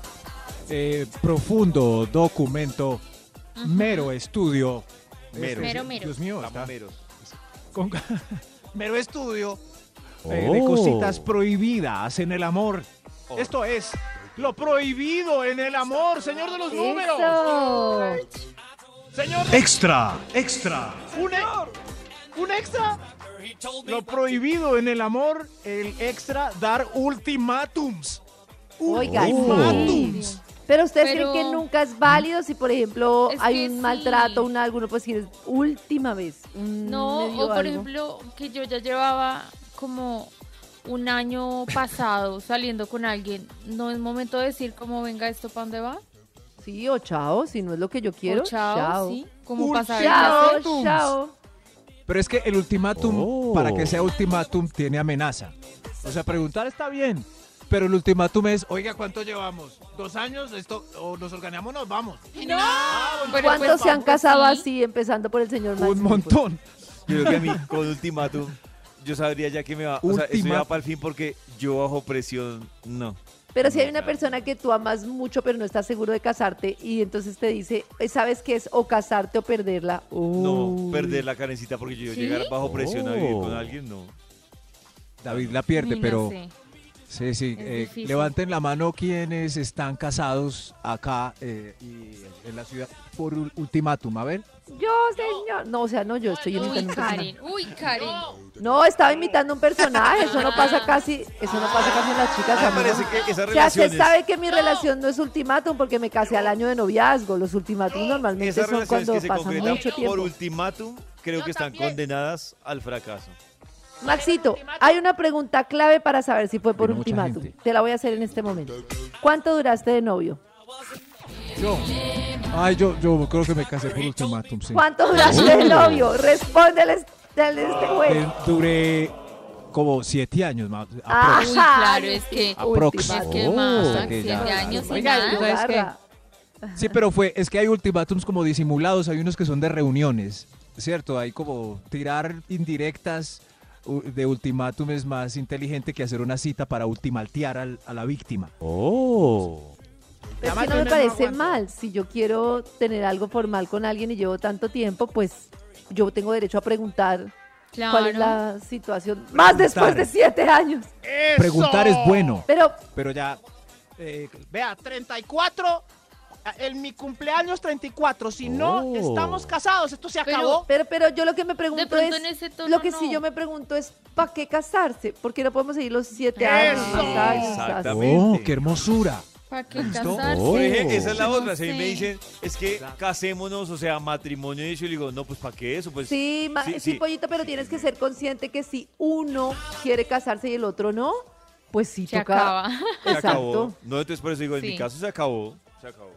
eh, profundo documento. Mero estudio. Mero. Mero, mero. Dios mío, está Mameros. con- mero estudio eh, de Oh. cositas prohibidas en el amor. Oh. Esto es lo prohibido en el amor, señor de los números. Señor Extra, extra. un, e- un extra. Lo prohibido en el amor, el extra, dar ultimátums. Oiga, Ultimátums. sí. Pero ustedes Pero- creen que nunca es válido si, por ejemplo, Es hay un sí. maltrato, un alguno, pues si es última vez. No, o por algo. ejemplo, que yo ya llevaba como un año pasado saliendo con alguien. ¿No es momento de decir cómo venga esto para dónde va? Sí, o chao, si no es lo que yo quiero. O chao, sí. Como qué Chao, chao. Pero es que el ultimátum, Oh. para que sea ultimátum, tiene amenaza. O sea, preguntar está bien. Pero el ultimátum es, oiga, ¿cuánto llevamos? ¿Dos años? Esto, ¿O nos organizamos nos vamos? Pero, ¿Cuántos pues, se han casado sí. así, empezando por el señor Un montón. Yo creo que a mí, con ultimátum, yo sabría ya que me va. O sea, ya Ultimátum. va para el fin porque yo bajo presión, no. Pero si hay una persona que tú amas mucho, pero no estás seguro de casarte, y entonces te dice, eh, ¿sabes qué es? O casarte o perderla. No, Uy. perder la carencita porque yo ¿Sí? llegar bajo presión a vivir con Oh. alguien, no. David la pierde, no pero sé. Sí, sí. Es eh, levanten la mano quienes están casados acá eh, y en la ciudad por ul- ultimátum. A ver. Yo, señor. No, o sea, no, yo estoy Uy, imitando un personaje. Karen, uy, Karen. No, estaba imitando un personaje. Eso no pasa casi, eso no pasa casi en las chicas. Me a mí no. parece que esa O sea, se sabe que mi relación no es ultimátum porque me casé al año de noviazgo. Los ultimátum normalmente son cuando que se pasa mucho por tiempo. ultimátum, creo Yo que están también. condenadas al fracaso. Maxito, hay una pregunta clave para saber si fue por mucha ultimátum. Te la voy a hacer en este momento. ¿Cuánto duraste de novio? Yo. Ay, yo, yo creo que me casé por ultimátum, sí. ¿Cuánto duraste de novio? Respóndeles dale este juez. Eh, duré como siete años más. Ah. Uy, claro, es que- Aprox. Es que Oh, más, hasta que siete ya- años y Oiga, nada. Sí, pero fue, es que hay ultimátums como disimulados, hay unos que son de reuniones, ¿cierto? Hay como tirar indirectas de ultimátum es más inteligente que hacer una cita para ultimaltear al- a la víctima. Oh. Pero es que no me parece mal. Si yo quiero tener algo formal con alguien y llevo tanto tiempo, pues yo tengo derecho a preguntar Claro. cuál es la situación. Más después de siete años. ¡Eso! Preguntar es bueno, Pero, pero ya Eh, vea, 34. En mi cumpleaños 34. Si no Oh. estamos casados, esto se Pero- acabó. pero, pero yo lo que me pregunto es, en ese tono lo que sí no. yo me pregunto es, ¿para qué casarse? Porque no podemos seguir los siete años, Eso. más años, Exactamente. ¡Oh, qué hermosura! ¿Para qué ¿Listo? casarse? Oh. Esa es la No otra. Si a mí me dicen, es que casémonos, o sea, matrimonio, y yo digo, no, pues ¿para qué eso? Pues, Sí, sí, sí, sí. pollito, pero tienes que ser consciente que si uno quiere casarse y el otro no, pues sí Se toca. acaba. se acabó. No, entonces por eso digo, en mi Sí. caso se acabó. Se acabó.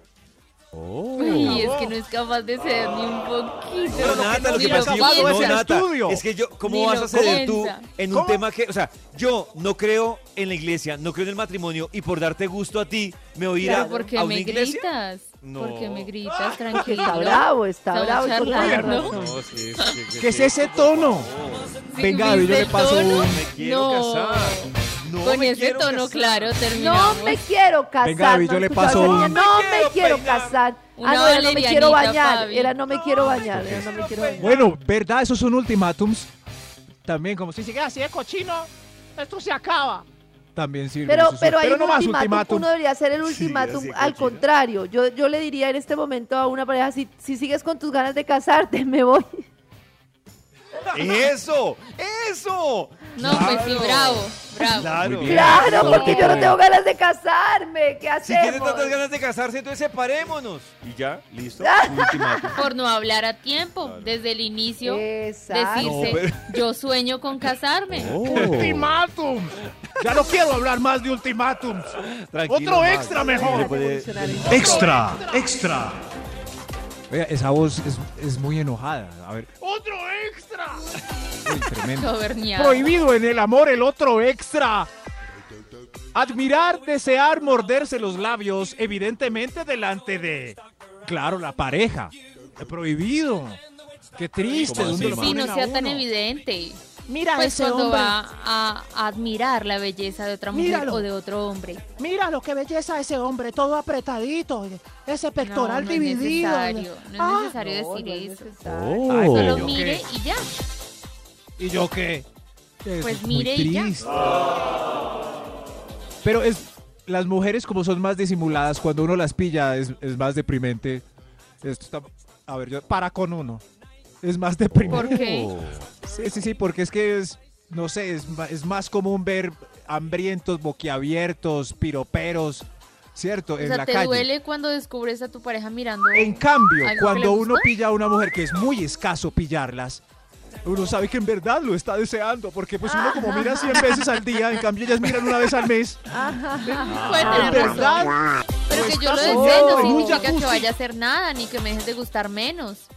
Uy, es que no es capaz de ceder ni un poquito. Pero Nata, lo que pasa es que no, Nata, es que yo, ¿cómo Ni vas a ceder tú en un ¿Cómo? tema que, o sea, yo no creo en la iglesia, no creo en el matrimonio y por darte gusto a ti me voy a ir Pero a, ¿por qué a una me iglesia? gritas? No. ¿Por qué me gritas? Porque Tranquilo. está bravo, está Estamos bravo charlando. No, sí, sí, sí, ¿Qué es ese tono? Venga, David, yo ¿viste le paso tono? un- Me quiero No. casar. No Con me ese quiero tono, casar. claro, No terminamos. me quiero casar. Venga, David, ¿no yo le paso un- me quiero casar. Una Ah, no, era no me quiero valerianita, bañar. Fabi. Era no me quiero bañar. Era no me quiero bañar. Bueno, ¿verdad? Esos son ultimátums. También como Si si sigue así de cochino, esto se acaba. también sirve. Pero, pero hay un no más ultimátum, ultimátum. uno debería hacer el ultimátum al contrario. Yo, yo le diría en este momento a una pareja, si, si sigues con tus ganas de casarte, me voy. ¡Eso! ¡Eso! No, pues sí, bravo, bravo. Claro. Claro, porque yo no tengo ganas de casarme. ¿Qué Si hacemos? tiene tantas ganas de casarse, entonces separémonos. Y ya, listo. Por no hablar a tiempo, desde el inicio, Exacto. decirse, No, pero- yo sueño con casarme. Ultimátum. Ya no quiero hablar más de ultimátums. Otro extra mejor. puede- Extra, extra. Oiga, esa voz es, es muy enojada. A ver, Otro extra. uy, tremendo. Prohibido en el amor el otro extra. Admirar, desear, morderse los labios, evidentemente delante de, claro, la pareja. Prohibido. Qué triste. ¿Cómo ¿dónde así, lo Max? Sí, no sea tan evidente. Mira Pues ese cuando hombre. va a, a admirar la belleza de otra mujer Míralo. o de otro hombre. Mira lo que belleza ese hombre, todo apretadito. Ese pectoral no, no es dividido. necesario, no es necesario decir no eso. necesario. Ay, Solo ¿yo mire qué? y ya. ¿Y yo qué? Eso Pues mire y ya. triste. Pero es las mujeres como son más disimuladas, cuando uno las pilla es, es más deprimente. Esto está, a ver, yo para con uno. Es más deprimente. ¿Por qué? Sí, sí, sí, porque es que es, no sé, es, es más común ver hambrientos, boquiabiertos, piroperos, ¿cierto? O en sea, la ¿te calle. duele cuando descubres a tu pareja mirando? En cambio, ¿Algo que cuando uno pilla a una mujer que es muy escaso pillarlas, uno sabe que en verdad lo está deseando, porque pues uno como mira 100 veces al día, en cambio ellas miran una vez al mes. Puede En verdad. Pero que yo lo desee no significa que vaya a hacer nada, ni que me dejes de gustar menos.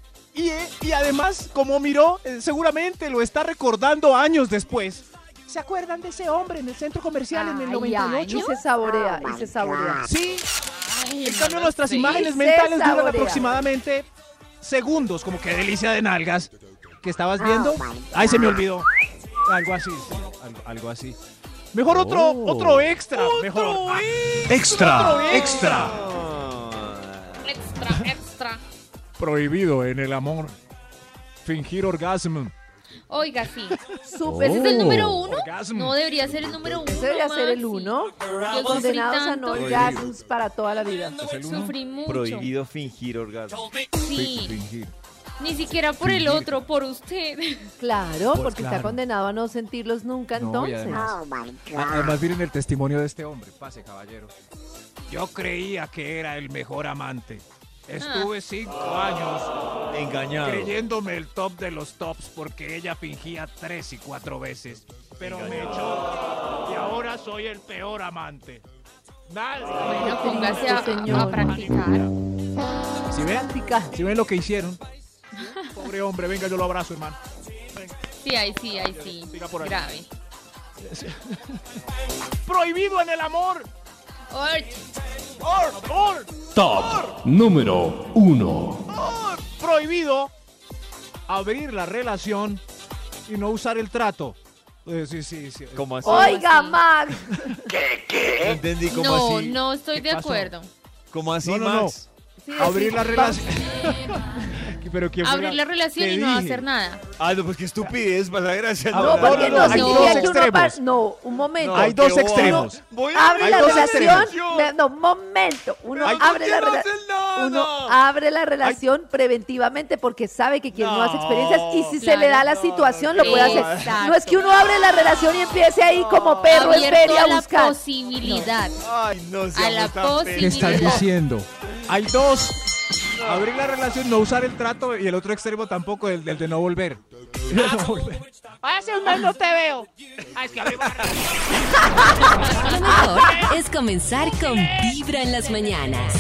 Y, y además, como miró, eh, seguramente lo está recordando años después. ¿Se acuerdan de ese hombre en el centro comercial en el Ay, 98? Y se saborea, y se saborea. Sí, Ay, en cambio nuestras imágenes mentales duran aproximadamente segundos, como que delicia de nalgas. ¿Qué estabas viendo? Ay, se me olvidó. Algo así, sí, algo, algo así. Mejor otro, Oh. otro extra. mejor. Ah, Extra, extra. Extra, extra. Prohibido en el amor. Fingir orgasmo. Oiga, sí. Súper. ¿Ese es el número uno? Orgasmo. No debería ser el número uno. Ese debería ser el Maxi. uno. Yo sufrí Condenados a no tanto. orgasmos para toda la vida. Sufrí mucho. Prohibido fingir orgasmo. Sí. Fingir. Ni siquiera por el otro, por usted. Claro, Pues porque está claro. condenado a no sentirlos nunca No, y entonces. además, a- además miren el testimonio de este hombre. Pase, caballero. Yo creía que era el mejor amante. Estuve cinco años Engañado. creyéndome el top de los tops porque ella fingía tres y cuatro veces. Pero me echó y ahora soy el peor amante. Nadie. Bueno, póngase a, señor. a practicar. ¿Sí ven? ¿Sí ven lo que hicieron? Pobre hombre, venga, yo lo abrazo, hermano. Sí, ahí sí, ahí sí. Siga por ahí. Grave. Prohibido en el amor. Top número 1. Prohibido abrir la relación y no usar el trato. Eh, sí, sí, sí. ¿Cómo así? Oiga. Max. No entendí cómo No, así. no estoy ¿Qué de pasó? acuerdo. ¿Cómo así, No, no, no. Max? Sí, abrir sí, la relación. Pero ¿quién fue Abrir la relación y no dije. hacer nada. Ah, no, pues qué estupidez, para la gracia. Ah, No, no, porque no, no, no, hay significa dos extremos. No, un momento. Hay dos extremos. Abre la relación. No, momento. Uno abre ¿por la relación. Uno abre la relación preventivamente porque sabe que quiere nuevas No. experiencias y si se le da la situación lo puede hacer. Exacto. No es que uno abre la relación y empiece ahí como perro en feria a buscar. posibilidad. Ay, no A la posibilidad. ¿Qué estás pendejos. diciendo? Hay dos. Abrir la relación, no usar el trato y el otro extremo tampoco, el, el de no volver. No volver. Hace un mes no te veo. Ay, es que abrí la- Lo mejor es comenzar con Vibra en las mañanas.